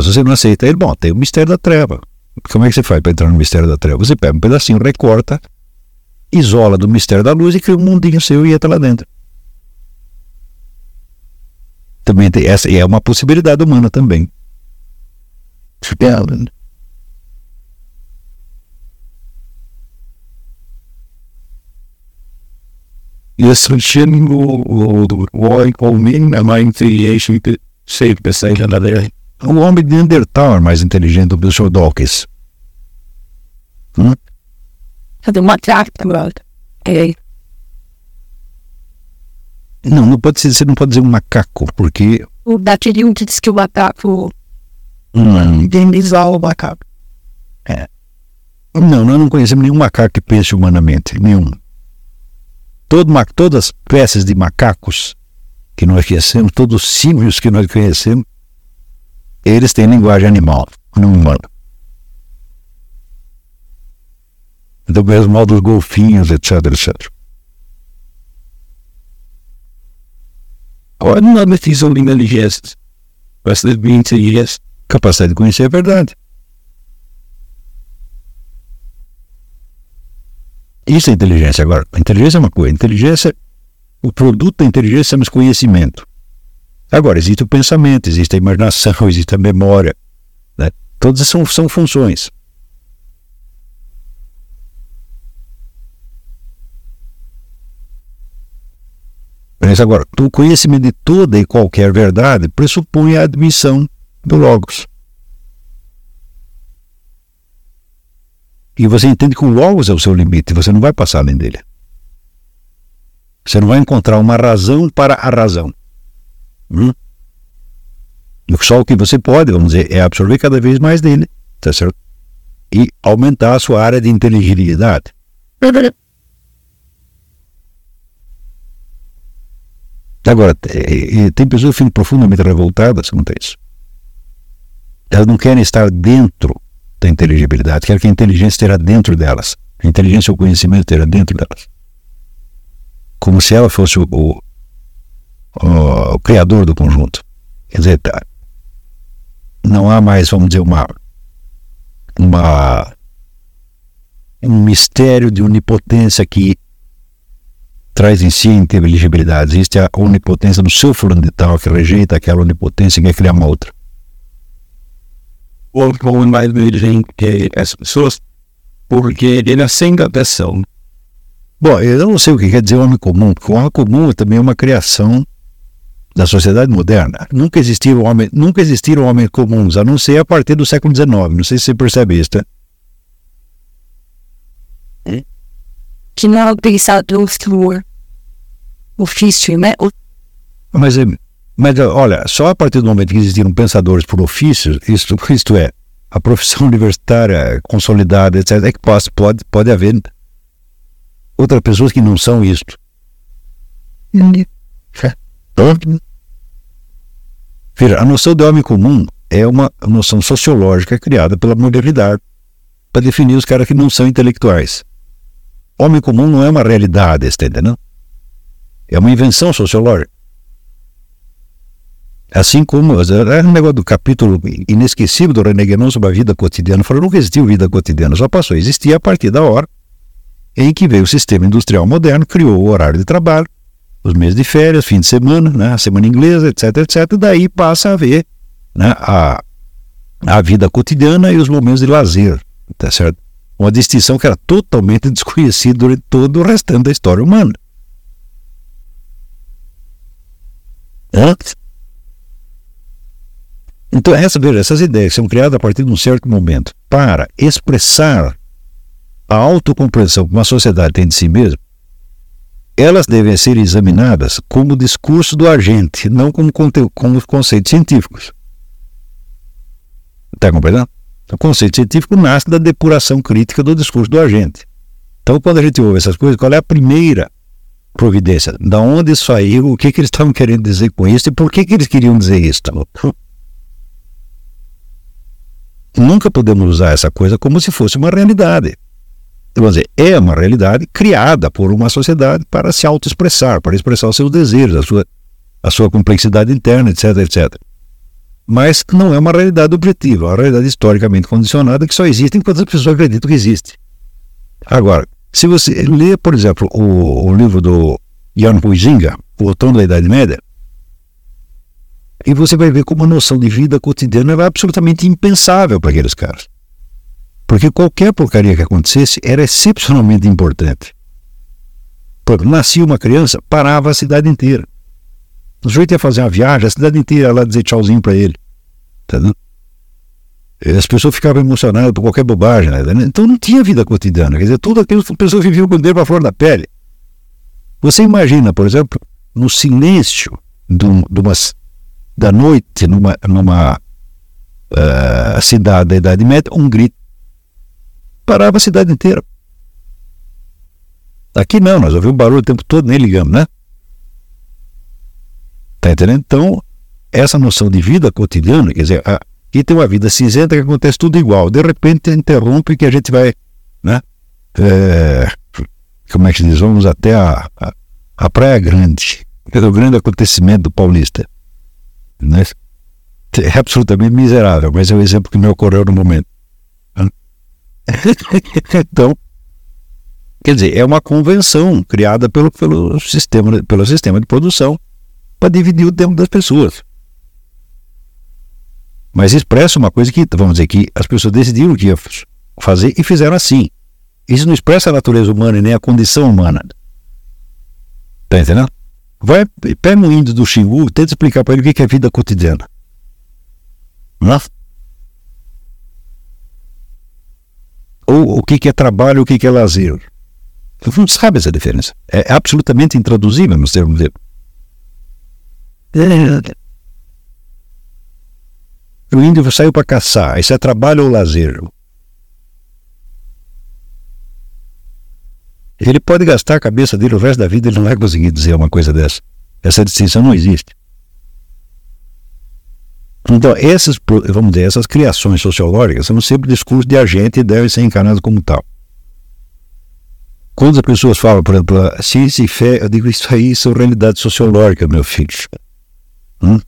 [SPEAKER 1] Se você não aceita ele, bom, tem o mistério da treva. Como é que você faz para entrar no mistério da treva? Você pega um pedacinho, recorta, isola do mistério da luz e cria um mundinho seu e entra lá dentro. Também tem essa, e é uma possibilidade humana também.
[SPEAKER 3] O o homem é mais inteligente que sempre sai da dele.
[SPEAKER 1] O homem de Neandertal é mais inteligente do que o Sr. Dawkins. Hum?
[SPEAKER 2] Fazer uma trata, brother. É.
[SPEAKER 1] Não, não pode ser, você não pode dizer um macaco, porque.
[SPEAKER 2] O Datilho diz que o macaco.
[SPEAKER 1] Não.
[SPEAKER 3] Indenizar o macaco.
[SPEAKER 1] É. Não, nós não conhecemos nenhum macaco que pense humanamente. Nenhum. Todo, todas as peças de macacos que nós conhecemos, todos os símios que nós conhecemos, eles têm linguagem animal, não humana. Do mesmo modo os golfinhos, etc, etc.
[SPEAKER 3] Olha, nada disso inteligência. Bastante bem inteligência.
[SPEAKER 1] Capacidade de conhecer a verdade. Isso é inteligência. Agora, inteligência é uma coisa. Inteligência, o produto da inteligência é conhecimento. Agora, existe o pensamento, existe a imaginação, existe a memória. Né? Todas são, são funções. Agora, o conhecimento de toda e qualquer verdade pressupõe a admissão do Logos. E você entende que o Logos é o seu limite, você não vai passar além dele. Você não vai encontrar uma razão para a razão. Hum? Só o que você pode, vamos dizer, é absorver cada vez mais dele, tá certo? E aumentar a sua área de inteligibilidade. Agora, tem pessoas que ficam profundamente revoltadas quanto a isso. Elas não querem estar dentro da inteligibilidade, querem que a inteligência esteja dentro delas. A inteligência ou conhecimento esteja dentro delas. Como se ela fosse o, o, o, o criador do conjunto. Quer dizer, tá, não há mais, vamos dizer, uma, uma um mistério de onipotência que traz em si a inteligibilidade. Existe a onipotência no seu fulano de tal que rejeita aquela onipotência e quer criar uma outra.
[SPEAKER 3] O bom mais que as pessoas, porque ele acende a atenção.
[SPEAKER 1] Bom, eu não sei o que quer dizer homem comum, porque o homem comum também é uma criação da sociedade moderna. Nunca existiram homens, nunca existiram homens comuns, a não ser a partir do século XIX. Não sei se você percebe isso, tá?
[SPEAKER 2] Que não é pensado por ofício, né?
[SPEAKER 1] Mas, é, mas olha, só a partir do momento que existiram pensadores por ofício, isto, isto é, a profissão universitária consolidada, etc., é que pode, pode, pode haver outras pessoas que não são isto. Veja, a noção de homem comum é uma noção sociológica criada pela modernidade para definir os caras que não são intelectuais. Homem comum não é uma realidade, está entendendo? É uma invenção sociológica. Assim como é um negócio do capítulo inesquecível do René Guénon sobre a vida cotidiana. Falou, nunca existiu vida cotidiana, só passou a existir a partir da hora em que veio o sistema industrial moderno, criou o horário de trabalho, os meses de férias, fim de semana, né, a semana inglesa, etc, etc. Daí passa a ver né, a, a vida cotidiana e os momentos de lazer, tá certo? Uma distinção que era totalmente desconhecida durante todo o restante da história humana. Antes. Então, essa, veja, essas ideias são criadas a partir de um certo momento para expressar a autocompreensão que uma sociedade tem de si mesma, elas devem ser examinadas como discurso do agente, não como, como conceitos científicos. Está compreendendo? O conceito científico nasce da depuração crítica do discurso do agente. Então, quando a gente ouve essas coisas, qual é a primeira providência? Da onde saiu, o que, que eles estavam querendo dizer com isso e por que, que eles queriam dizer isso? Nunca podemos usar essa coisa como se fosse uma realidade. Vamos dizer, é uma realidade criada por uma sociedade para se autoexpressar, para expressar os seus desejos, a sua, a sua complexidade interna, etc, etc. Mas não é uma realidade objetiva, é uma realidade historicamente condicionada que só existe enquanto as pessoas acreditam que existe. Agora, se você lê, por exemplo, o, o livro do Jan Huizinga, O Outono da Idade Média, e você vai ver como a noção de vida cotidiana é absolutamente impensável para aqueles caras. Porque qualquer porcaria que acontecesse era excepcionalmente importante. Quando nascia uma criança, parava a cidade inteira. O sujeito ia fazer uma viagem, a cidade inteira ia lá dizer tchauzinho para ele. Tá As pessoas ficavam emocionadas por qualquer bobagem. Né? Então não tinha vida cotidiana. Quer dizer, tudo aquilo que as pessoas viviam com Deus para flor da pele. Você imagina, por exemplo, no silêncio de, uma, da noite, numa, numa uh, cidade da Idade Média, um grito parava a cidade inteira. Aqui não, nós ouvimos barulho o tempo todo, nem ligamos, né? Tá entendendo? Então, essa noção de vida cotidiana, quer dizer, aqui tem uma vida cinzenta que acontece tudo igual. De repente interrompe que a gente vai, né? É, como é que se diz? Vamos até a, a, a Praia Grande, é o grande acontecimento do paulista. Né? É absolutamente miserável, mas é o exemplo que me ocorreu no momento. então, quer dizer, é uma convenção criada pelo, pelo, sistema, pelo sistema de produção para dividir o tempo das pessoas. Mas expressa uma coisa que, vamos dizer, que as pessoas decidiram que ia fazer e fizeram assim. Isso não expressa a natureza humana e nem a condição humana. Tá entendendo? Vai, pega um índio do Xingu e tenta explicar para ele o que é vida cotidiana. Não? ou o que, é trabalho, o que, é lazer. Não sabe essa diferença. É absolutamente intraduzível no termos dele. O índio saiu para caçar, isso é trabalho ou lazer? Ele pode gastar a cabeça dele o resto da vida, ele não vai conseguir dizer uma coisa dessa. Essa distinção não existe. Então, essas, vamos dizer, essas criações sociológicas são sempre discursos de agente e devem ser encanados como tal. Quando as pessoas falam, por exemplo, ciência e fé, eu digo, isso aí são realidades sociológicas, meu filho. Hum?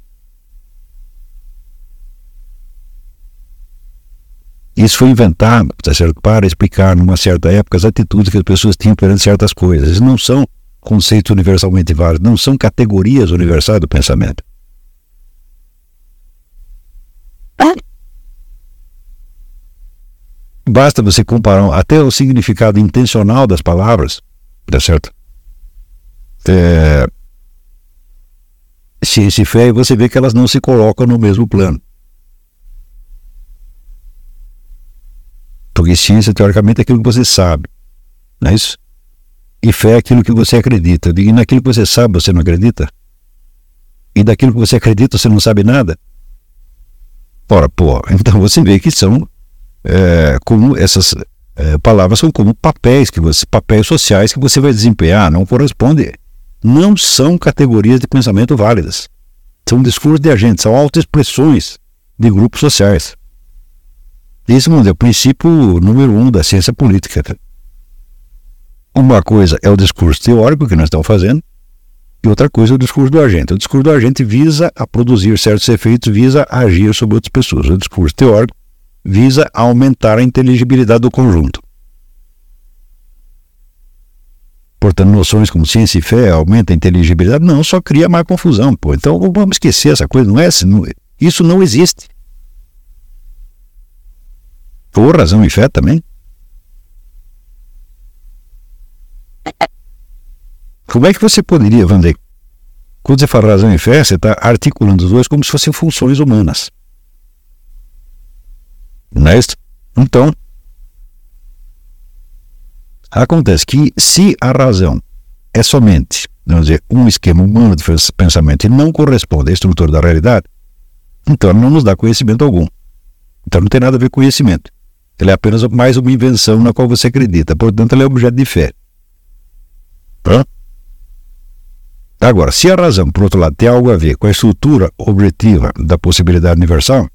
[SPEAKER 1] Isso foi inventado tá certo? para explicar, numa certa época, as atitudes que as pessoas tinham perante certas coisas. Não são conceitos universalmente válidos, não são categorias universais do pensamento. Basta você comparar até o significado intencional das palavras, tá certo? É, ciência e fé, você vê que elas não se colocam no mesmo plano. Porque ciência, teoricamente, é aquilo que você sabe, não é isso? E fé é aquilo que você acredita. E naquilo que você sabe, você não acredita? E daquilo que você acredita, você não sabe nada? Ora, pô, então você vê que são é, como essas é, palavras são como papéis que você, papéis sociais que você vai desempenhar, não corresponde, não são categorias de pensamento válidas. São discursos de agentes, são autoexpressões de grupos sociais. Esse é o princípio número um da ciência política. Uma coisa é o discurso teórico que nós estamos fazendo, e outra coisa é o discurso do agente. O discurso do agente visa a produzir certos efeitos, visa agir sobre outras pessoas. O discurso teórico visa aumentar a inteligibilidade do conjunto. Portanto, noções como ciência e fé aumenta a inteligibilidade, não, só cria mais confusão. Pô. Então vamos esquecer essa coisa, não é? Isso não existe. Por razão e fé também. Como é que você poderia, Vander, quando você fala razão e fé, você está articulando os dois como se fossem funções humanas. Não é isso? Então, acontece que se a razão é somente, vamos dizer, um esquema humano de pensamento e não corresponde à estrutura da realidade, então não nos dá conhecimento algum. Então não tem nada a ver com conhecimento. Ela é apenas mais uma invenção na qual você acredita. Portanto, ela é objeto de fé. Hã? Agora, se a razão, por outro lado, tem algo a ver com a estrutura objetiva da possibilidade universal,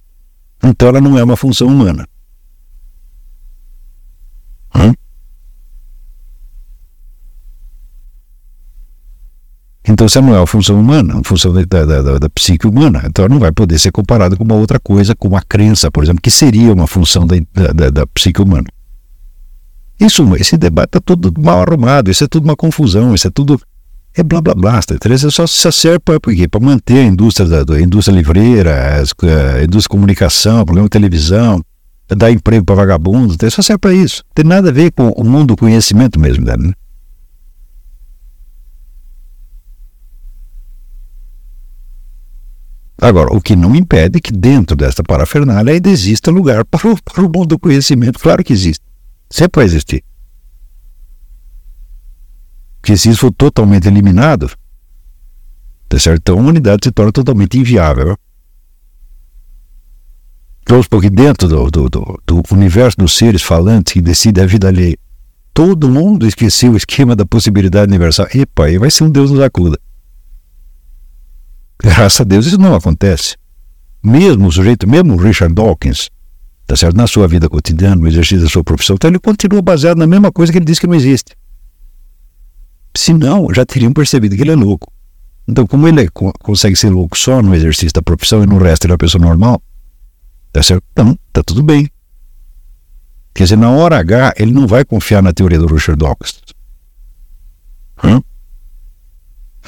[SPEAKER 1] então ela não é uma função humana. Hum? Então, ela não é uma função humana, uma função da, da, da, da, psique humana, então não vai poder ser comparada com uma outra coisa, com uma crença, por exemplo, que seria uma função da, da, psique humana. Isso, esse debate está tudo mal arrumado, isso é tudo uma confusão, isso é tudo é blá blá blá, tá Isso só, só serve para manter a indústria da, a indústria livreira, a, indústria de comunicação, programa de televisão, dar emprego para vagabundos, então só serve para isso. Não tem nada a ver com o mundo do conhecimento mesmo, né? Agora, o que não impede que dentro desta parafernália ainda exista lugar para o, para o mundo do conhecimento. Claro que existe. Sempre vai existir. Porque se isso for totalmente eliminado, tá certo? então a humanidade se torna totalmente inviável. Vamos porque dentro do, do, do, do, universo dos seres falantes que decide a vida alheia, todo mundo esqueceu o esquema da possibilidade universal. Epa, aí vai ser um Deus nos acuda. Graças a Deus isso não acontece. Mesmo o sujeito, mesmo o Richard Dawkins, tá certo? na sua vida cotidiana, no exercício da sua profissão, então ele continua baseado na mesma coisa que ele diz que não existe. Se não, já teriam percebido que ele é louco. Então, como ele é, consegue ser louco só no exercício da profissão e no resto ele é uma pessoa normal, tá certo? Então, tá tudo bem. Quer dizer, na hora H, ele não vai confiar na teoria do Richard Dawkins. Hum?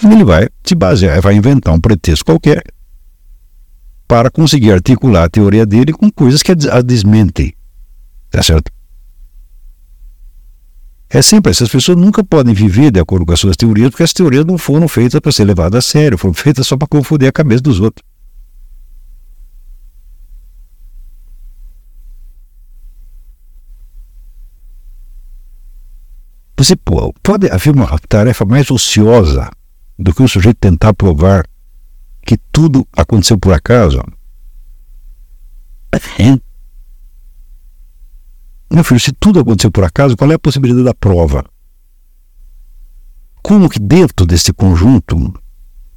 [SPEAKER 1] Ele vai se basear, vai inventar um pretexto qualquer para conseguir articular a teoria dele com coisas que a desmentem. Tá certo? É sempre, essas pessoas nunca podem viver de acordo com as suas teorias, porque as teorias não foram feitas para ser levadas a sério, foram feitas só para confundir a cabeça dos outros. Você pode haver uma tarefa mais ociosa do que o sujeito tentar provar que tudo aconteceu por acaso? É. Meu filho, se tudo aconteceu por acaso, qual é a possibilidade da prova? Como que dentro desse conjunto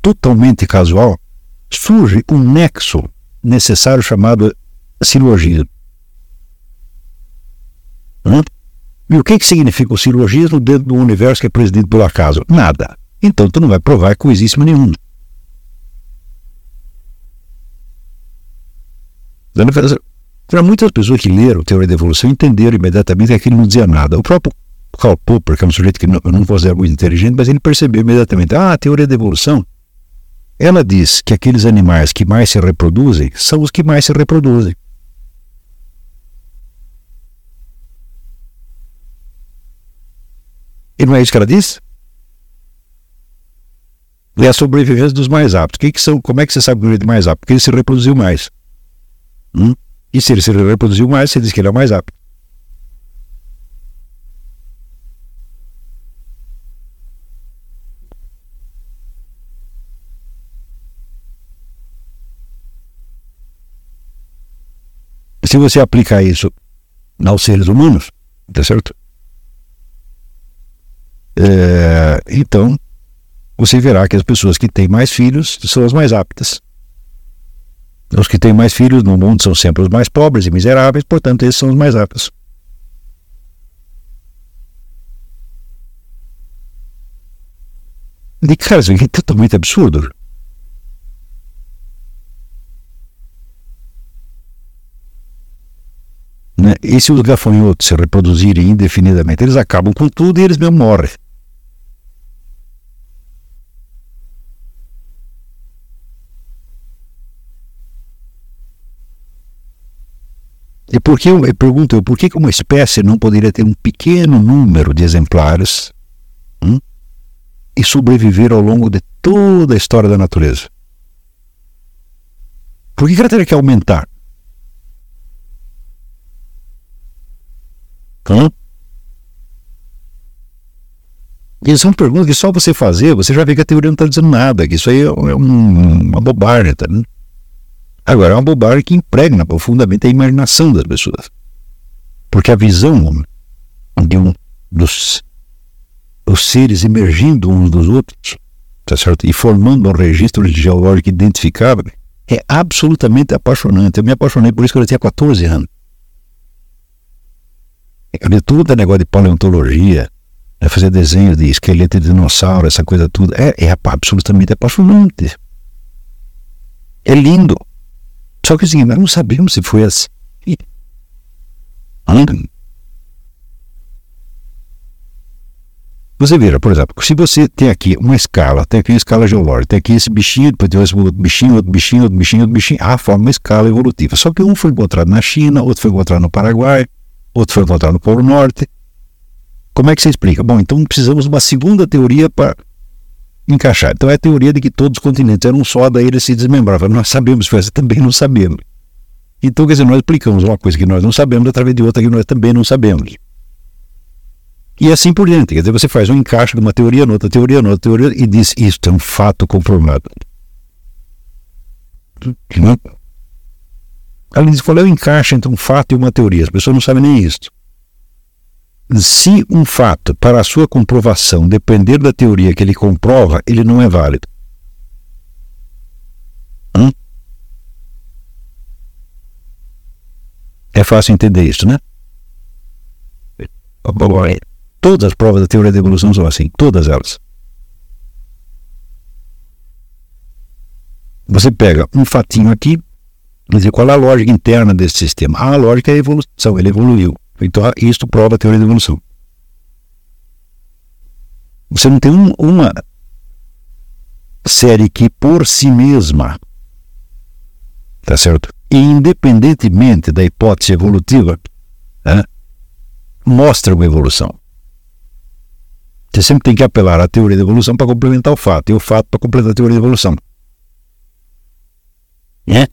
[SPEAKER 1] totalmente casual surge um nexo necessário chamado silogismo? E o que, que significa o silogismo dentro do universo que é presidido pelo acaso? Nada. Então tu não vai provar coisíssima nenhuma. Para muitas pessoas que leram Teoria da Evolução entenderam imediatamente que aquilo não dizia nada. O próprio Karl Popper, que é um sujeito que não, eu não considero muito inteligente, mas ele percebeu imediatamente, ah, a Teoria da Evolução, ela diz que aqueles animais que mais se reproduzem são os que mais se reproduzem. E não é isso que ela diz? É a sobrevivência dos mais aptos. Que que são, como é que você sabe que ele é mais apto? Porque ele se reproduziu mais. Hum? E se ele se reproduziu mais, você diz que ele é mais apto. Se você aplicar isso aos seres humanos, tá certo? É, então, você verá que as pessoas que têm mais filhos são as mais aptas. Os que têm mais filhos no mundo são sempre os mais pobres e miseráveis, portanto, esses são os mais aptos. De cara, isso é totalmente absurdo. Né? E se os gafanhotos se reproduzirem indefinidamente, eles acabam com tudo e eles mesmo morrem. E por que, eu pergunto eu, por que uma espécie não poderia ter um pequeno número de exemplares hum, e sobreviver ao longo de toda a história da natureza? Por que ela teria que aumentar? Hum? E são perguntas que só você fazer, você já vê que a teoria não está dizendo nada, que isso aí é, um, uma bobagem, tá? Né? Agora, é uma bobagem que impregna profundamente a imaginação das pessoas. Porque a visão de um dos os seres emergindo uns dos outros, tá certo? E formando um registro geológico identificável, é absolutamente apaixonante. Eu me apaixonei por isso quando eu tinha 14 anos. Eu li tudo é negócio de paleontologia, é fazer desenho de esqueleto de dinossauro, essa coisa tudo. É, é absolutamente apaixonante. É lindo. Só que assim, nós não sabemos se foi assim. Você vira, por exemplo, se você tem aqui uma escala, tem aqui uma escala geológica, tem aqui esse bichinho, depois tem outro bichinho, outro bichinho, outro bichinho, outro bichinho, ah, forma uma escala evolutiva. Só que um foi encontrado na China, outro foi encontrado no Paraguai, outro foi encontrado no Polo Norte. Como é que você explica? Bom, então precisamos de uma segunda teoria para encaixar. Então é a teoria de que todos os continentes eram só, daí eles se desmembravam. Nós sabemos, mas também não sabemos. Então, quer dizer, nós explicamos uma coisa que nós não sabemos através de outra que nós também não sabemos. E assim por diante. Quer dizer, você faz um encaixe de uma teoria noutra teoria noutra teoria e diz isso é um fato comprovado. Além disso, qual é o encaixe entre um fato e uma teoria? As pessoas não sabem nem isso se um fato, para a sua comprovação, depender da teoria que ele comprova, ele não é válido. Hum? É fácil entender isso, né? Todas as provas da teoria da evolução são assim, todas elas. Você pega um fatinho aqui, diz qual é a lógica interna desse sistema. Ah, a lógica é a evolução, ele evoluiu. Então, isto prova a teoria da evolução. Você não tem um, uma série que por si mesma, tá certo? Independentemente da hipótese evolutiva, né, mostra uma evolução. Você sempre tem que apelar à teoria da evolução para complementar o fato, e o fato para completar a teoria da evolução. É?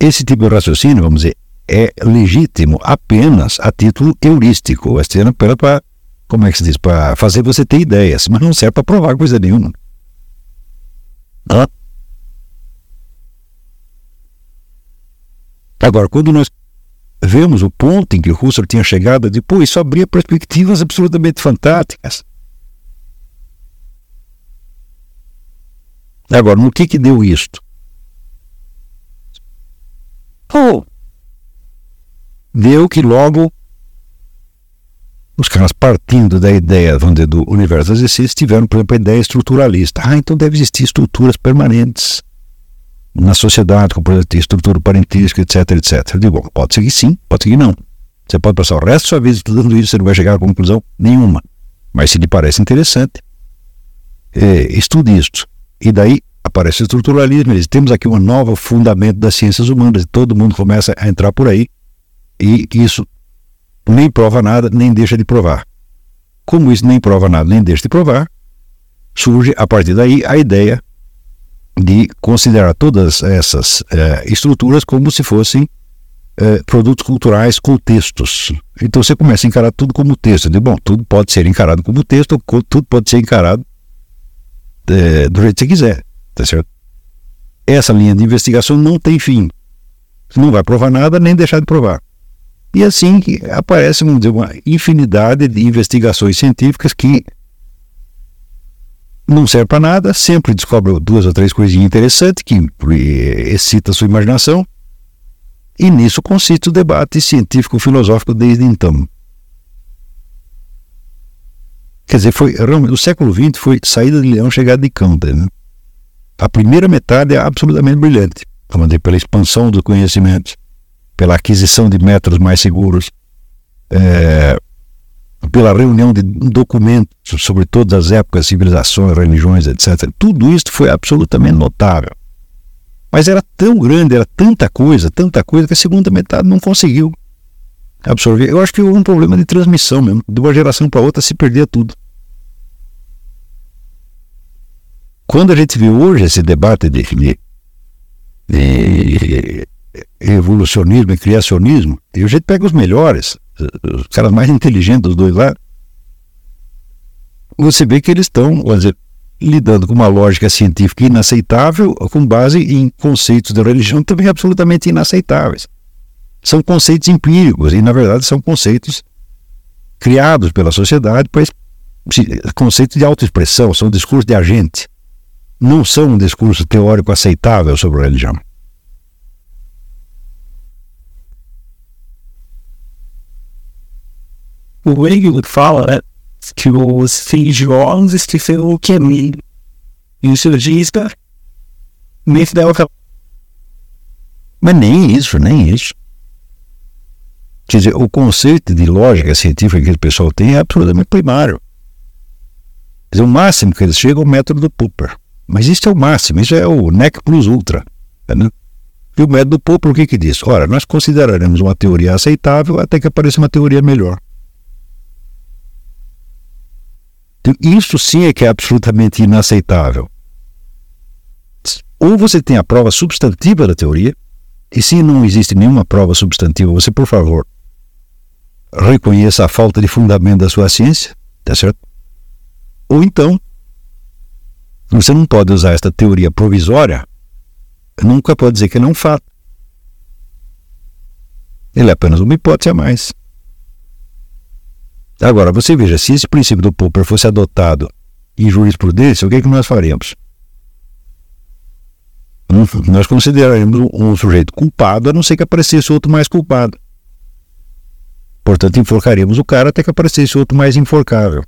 [SPEAKER 1] Esse tipo de raciocínio, vamos dizer, é legítimo apenas a título heurístico, é para, para como é que se diz, para fazer você ter ideias, mas não serve para provar coisa nenhuma. Agora, quando nós vemos o ponto em que o Husserl tinha chegado, depois isso abria perspectivas absolutamente fantásticas. Agora, no que que deu isto? Oh, deu que logo os caras partindo da ideia dizer, do universo das existências tiveram, por exemplo, a ideia estruturalista. Ah, então deve existir estruturas permanentes. na sociedade, como por exemplo, estrutura parentística, etc, etc. Eu digo, bom, pode que sim, pode que não. Você pode passar o resto da sua vida estudando isso, você não vai chegar a conclusão nenhuma. Mas se lhe parece interessante, é, estude isto. E daí aparece o estruturalismo. Eles, temos aqui um novo fundamento das ciências humanas. E todo mundo começa a entrar por aí. E isso nem prova nada, nem deixa de provar. Como isso nem prova nada, nem deixa de provar, surge a partir daí a ideia de considerar todas essas eh, estruturas como se fossem eh, produtos culturais com textos. Então você começa a encarar tudo como texto. De, bom, tudo pode ser encarado como texto, tudo pode ser encarado eh, do jeito que você quiser. Tá certo? Essa linha de investigação não tem fim. Você não vai provar nada nem deixar de provar. E assim aparece, dizer, uma infinidade de investigações científicas que não serve para nada, sempre descobre duas ou três coisinhas interessantes que excita a sua imaginação, e nisso consiste o debate científico-filosófico desde então. Quer dizer, foi, o século XX foi saída de leão, chegada de cão. Né? A primeira metade é absolutamente brilhante, pela expansão do conhecimento, pela aquisição de métodos mais seguros, é, pela reunião de documentos sobre todas as épocas, civilizações, religiões, etc. Tudo isso foi absolutamente notável. Mas era tão grande, era tanta coisa, tanta coisa, que a segunda metade não conseguiu absorver. Eu acho que houve um problema de transmissão mesmo. De uma geração para outra se perdia tudo. Quando a gente vê hoje esse debate de, de, de evolucionismo e criacionismo, e a gente pega os melhores, os caras mais inteligentes dos dois lados, você vê que eles estão, dizer, lidando com uma lógica científica inaceitável, com base em conceitos da religião também absolutamente inaceitáveis. São conceitos empíricos e, na verdade, são conceitos criados pela sociedade, pois conceitos de autoexpressão, são discursos de agente. Não são um discurso teórico aceitável sobre a religião.
[SPEAKER 3] O Hegel fala né, que os religiosos esqueceram o que é. E o surgista nesse dela
[SPEAKER 1] Mas nem isso, nem isso. Quer dizer, o conceito de lógica científica que o pessoal tem é absolutamente primário. Quer dizer, o máximo que eles chegam é o método do Popper. Mas isso é o máximo, isso é o NEC plus ultra. Né? E o método do Popper o que, que diz? Ora, nós consideraremos uma teoria aceitável até que apareça uma teoria melhor. Então, isso sim é que é absolutamente inaceitável. Ou você tem a prova substantiva da teoria, e se não existe nenhuma prova substantiva, você, por favor, reconheça a falta de fundamento da sua ciência, tá certo? Ou então, você não pode usar esta teoria provisória, nunca pode dizer que não é um fato. Ele é apenas uma hipótese a mais. Agora, você veja, se esse princípio do Popper fosse adotado em jurisprudência, o que, é que nós faremos? Nós consideraríamos um sujeito culpado, a não ser que aparecesse outro mais culpado. Portanto, enforcaríamos o cara até que aparecesse outro mais enforcável.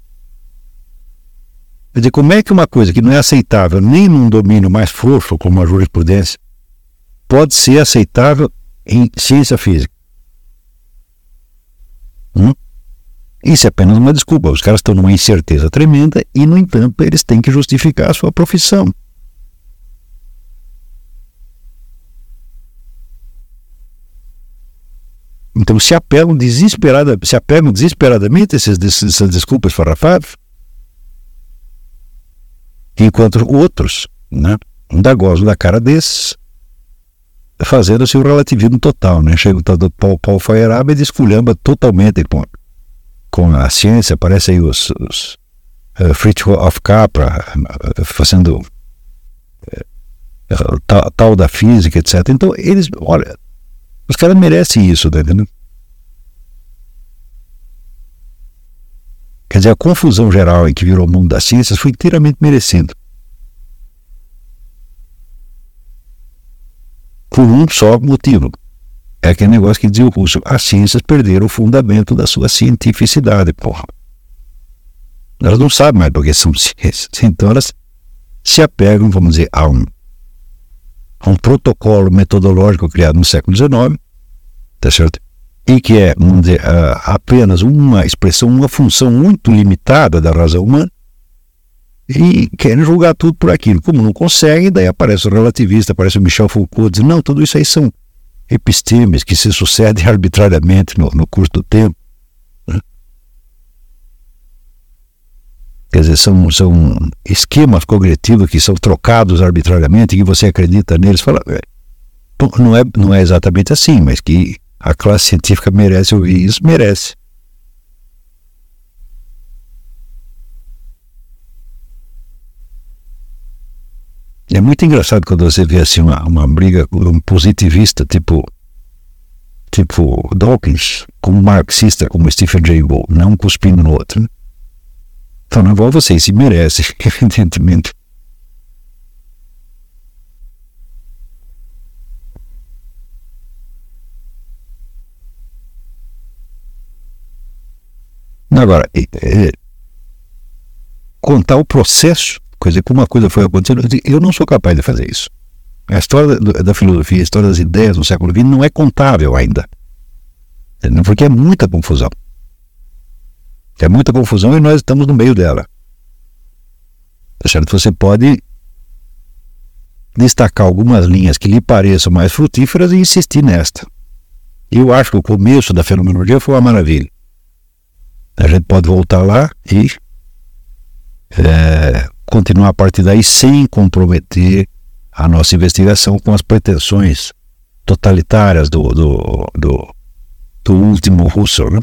[SPEAKER 1] Quer dizer, como é que uma coisa que não é aceitável nem num domínio mais frouxo como a jurisprudência pode ser aceitável em ciência física? Hum? Isso é apenas uma desculpa. Os caras estão numa incerteza tremenda e, no entanto, eles têm que justificar a sua profissão. Então se apegam, desesperada, se apegam desesperadamente a essas, essas desculpas farrafadas, enquanto outros né, dá gozo da cara desses, fazendo seu relativismo total. Né? Chega o tal do Paul, Paul Feyerabend e desculhamba totalmente com com a ciência, aparece aí os, os uh, Fritjof of Capra uh, fazendo uh, tal, tal, da física, etc. Então, eles, olha, os caras merecem isso, tá entendendo? Quer dizer, a confusão geral em que virou o mundo das ciências foi inteiramente merecendo. Por um só motivo. É aquele negócio que dizia o russo, as ciências perderam o fundamento da sua cientificidade, porra. Elas não sabem mais porque são ciências. Então elas se apegam, vamos dizer, a um a um protocolo metodológico criado no século XIX, tá certo? E que é dizer, apenas uma expressão, uma função muito limitada da razão humana, e querem julgar tudo por aquilo. Como não conseguem, daí aparece o relativista, aparece o Michel Foucault, dizendo, não, tudo isso aí são epistemes que se sucedem arbitrariamente no, no curso do tempo. Né? Quer dizer, são, são esquemas cognitivos que são trocados arbitrariamente que você acredita neles. Fala, é, não é, não é exatamente assim, mas que a classe científica merece ouvir isso, merece. É muito engraçado quando você vê assim uma, uma briga um positivista tipo tipo Dawkins com um marxista como Stephen Jay Gould, não cuspindo no outro. Então, não igual vocês se merecem, evidentemente. Agora, é, é, contar o processo coisa, como uma coisa foi acontecendo, eu não sou capaz de fazer isso. A história da, da filosofia, a história das ideias no século XX não é contável ainda. Porque é muita confusão. É muita confusão e nós estamos no meio dela. Tá certo? Você pode destacar algumas linhas que lhe pareçam mais frutíferas e insistir nesta. Eu acho que o começo da fenomenologia foi uma maravilha. A gente pode voltar lá e é, continuar a partir daí sem comprometer a nossa investigação com as pretensões totalitárias do, do, do, do último russo, né?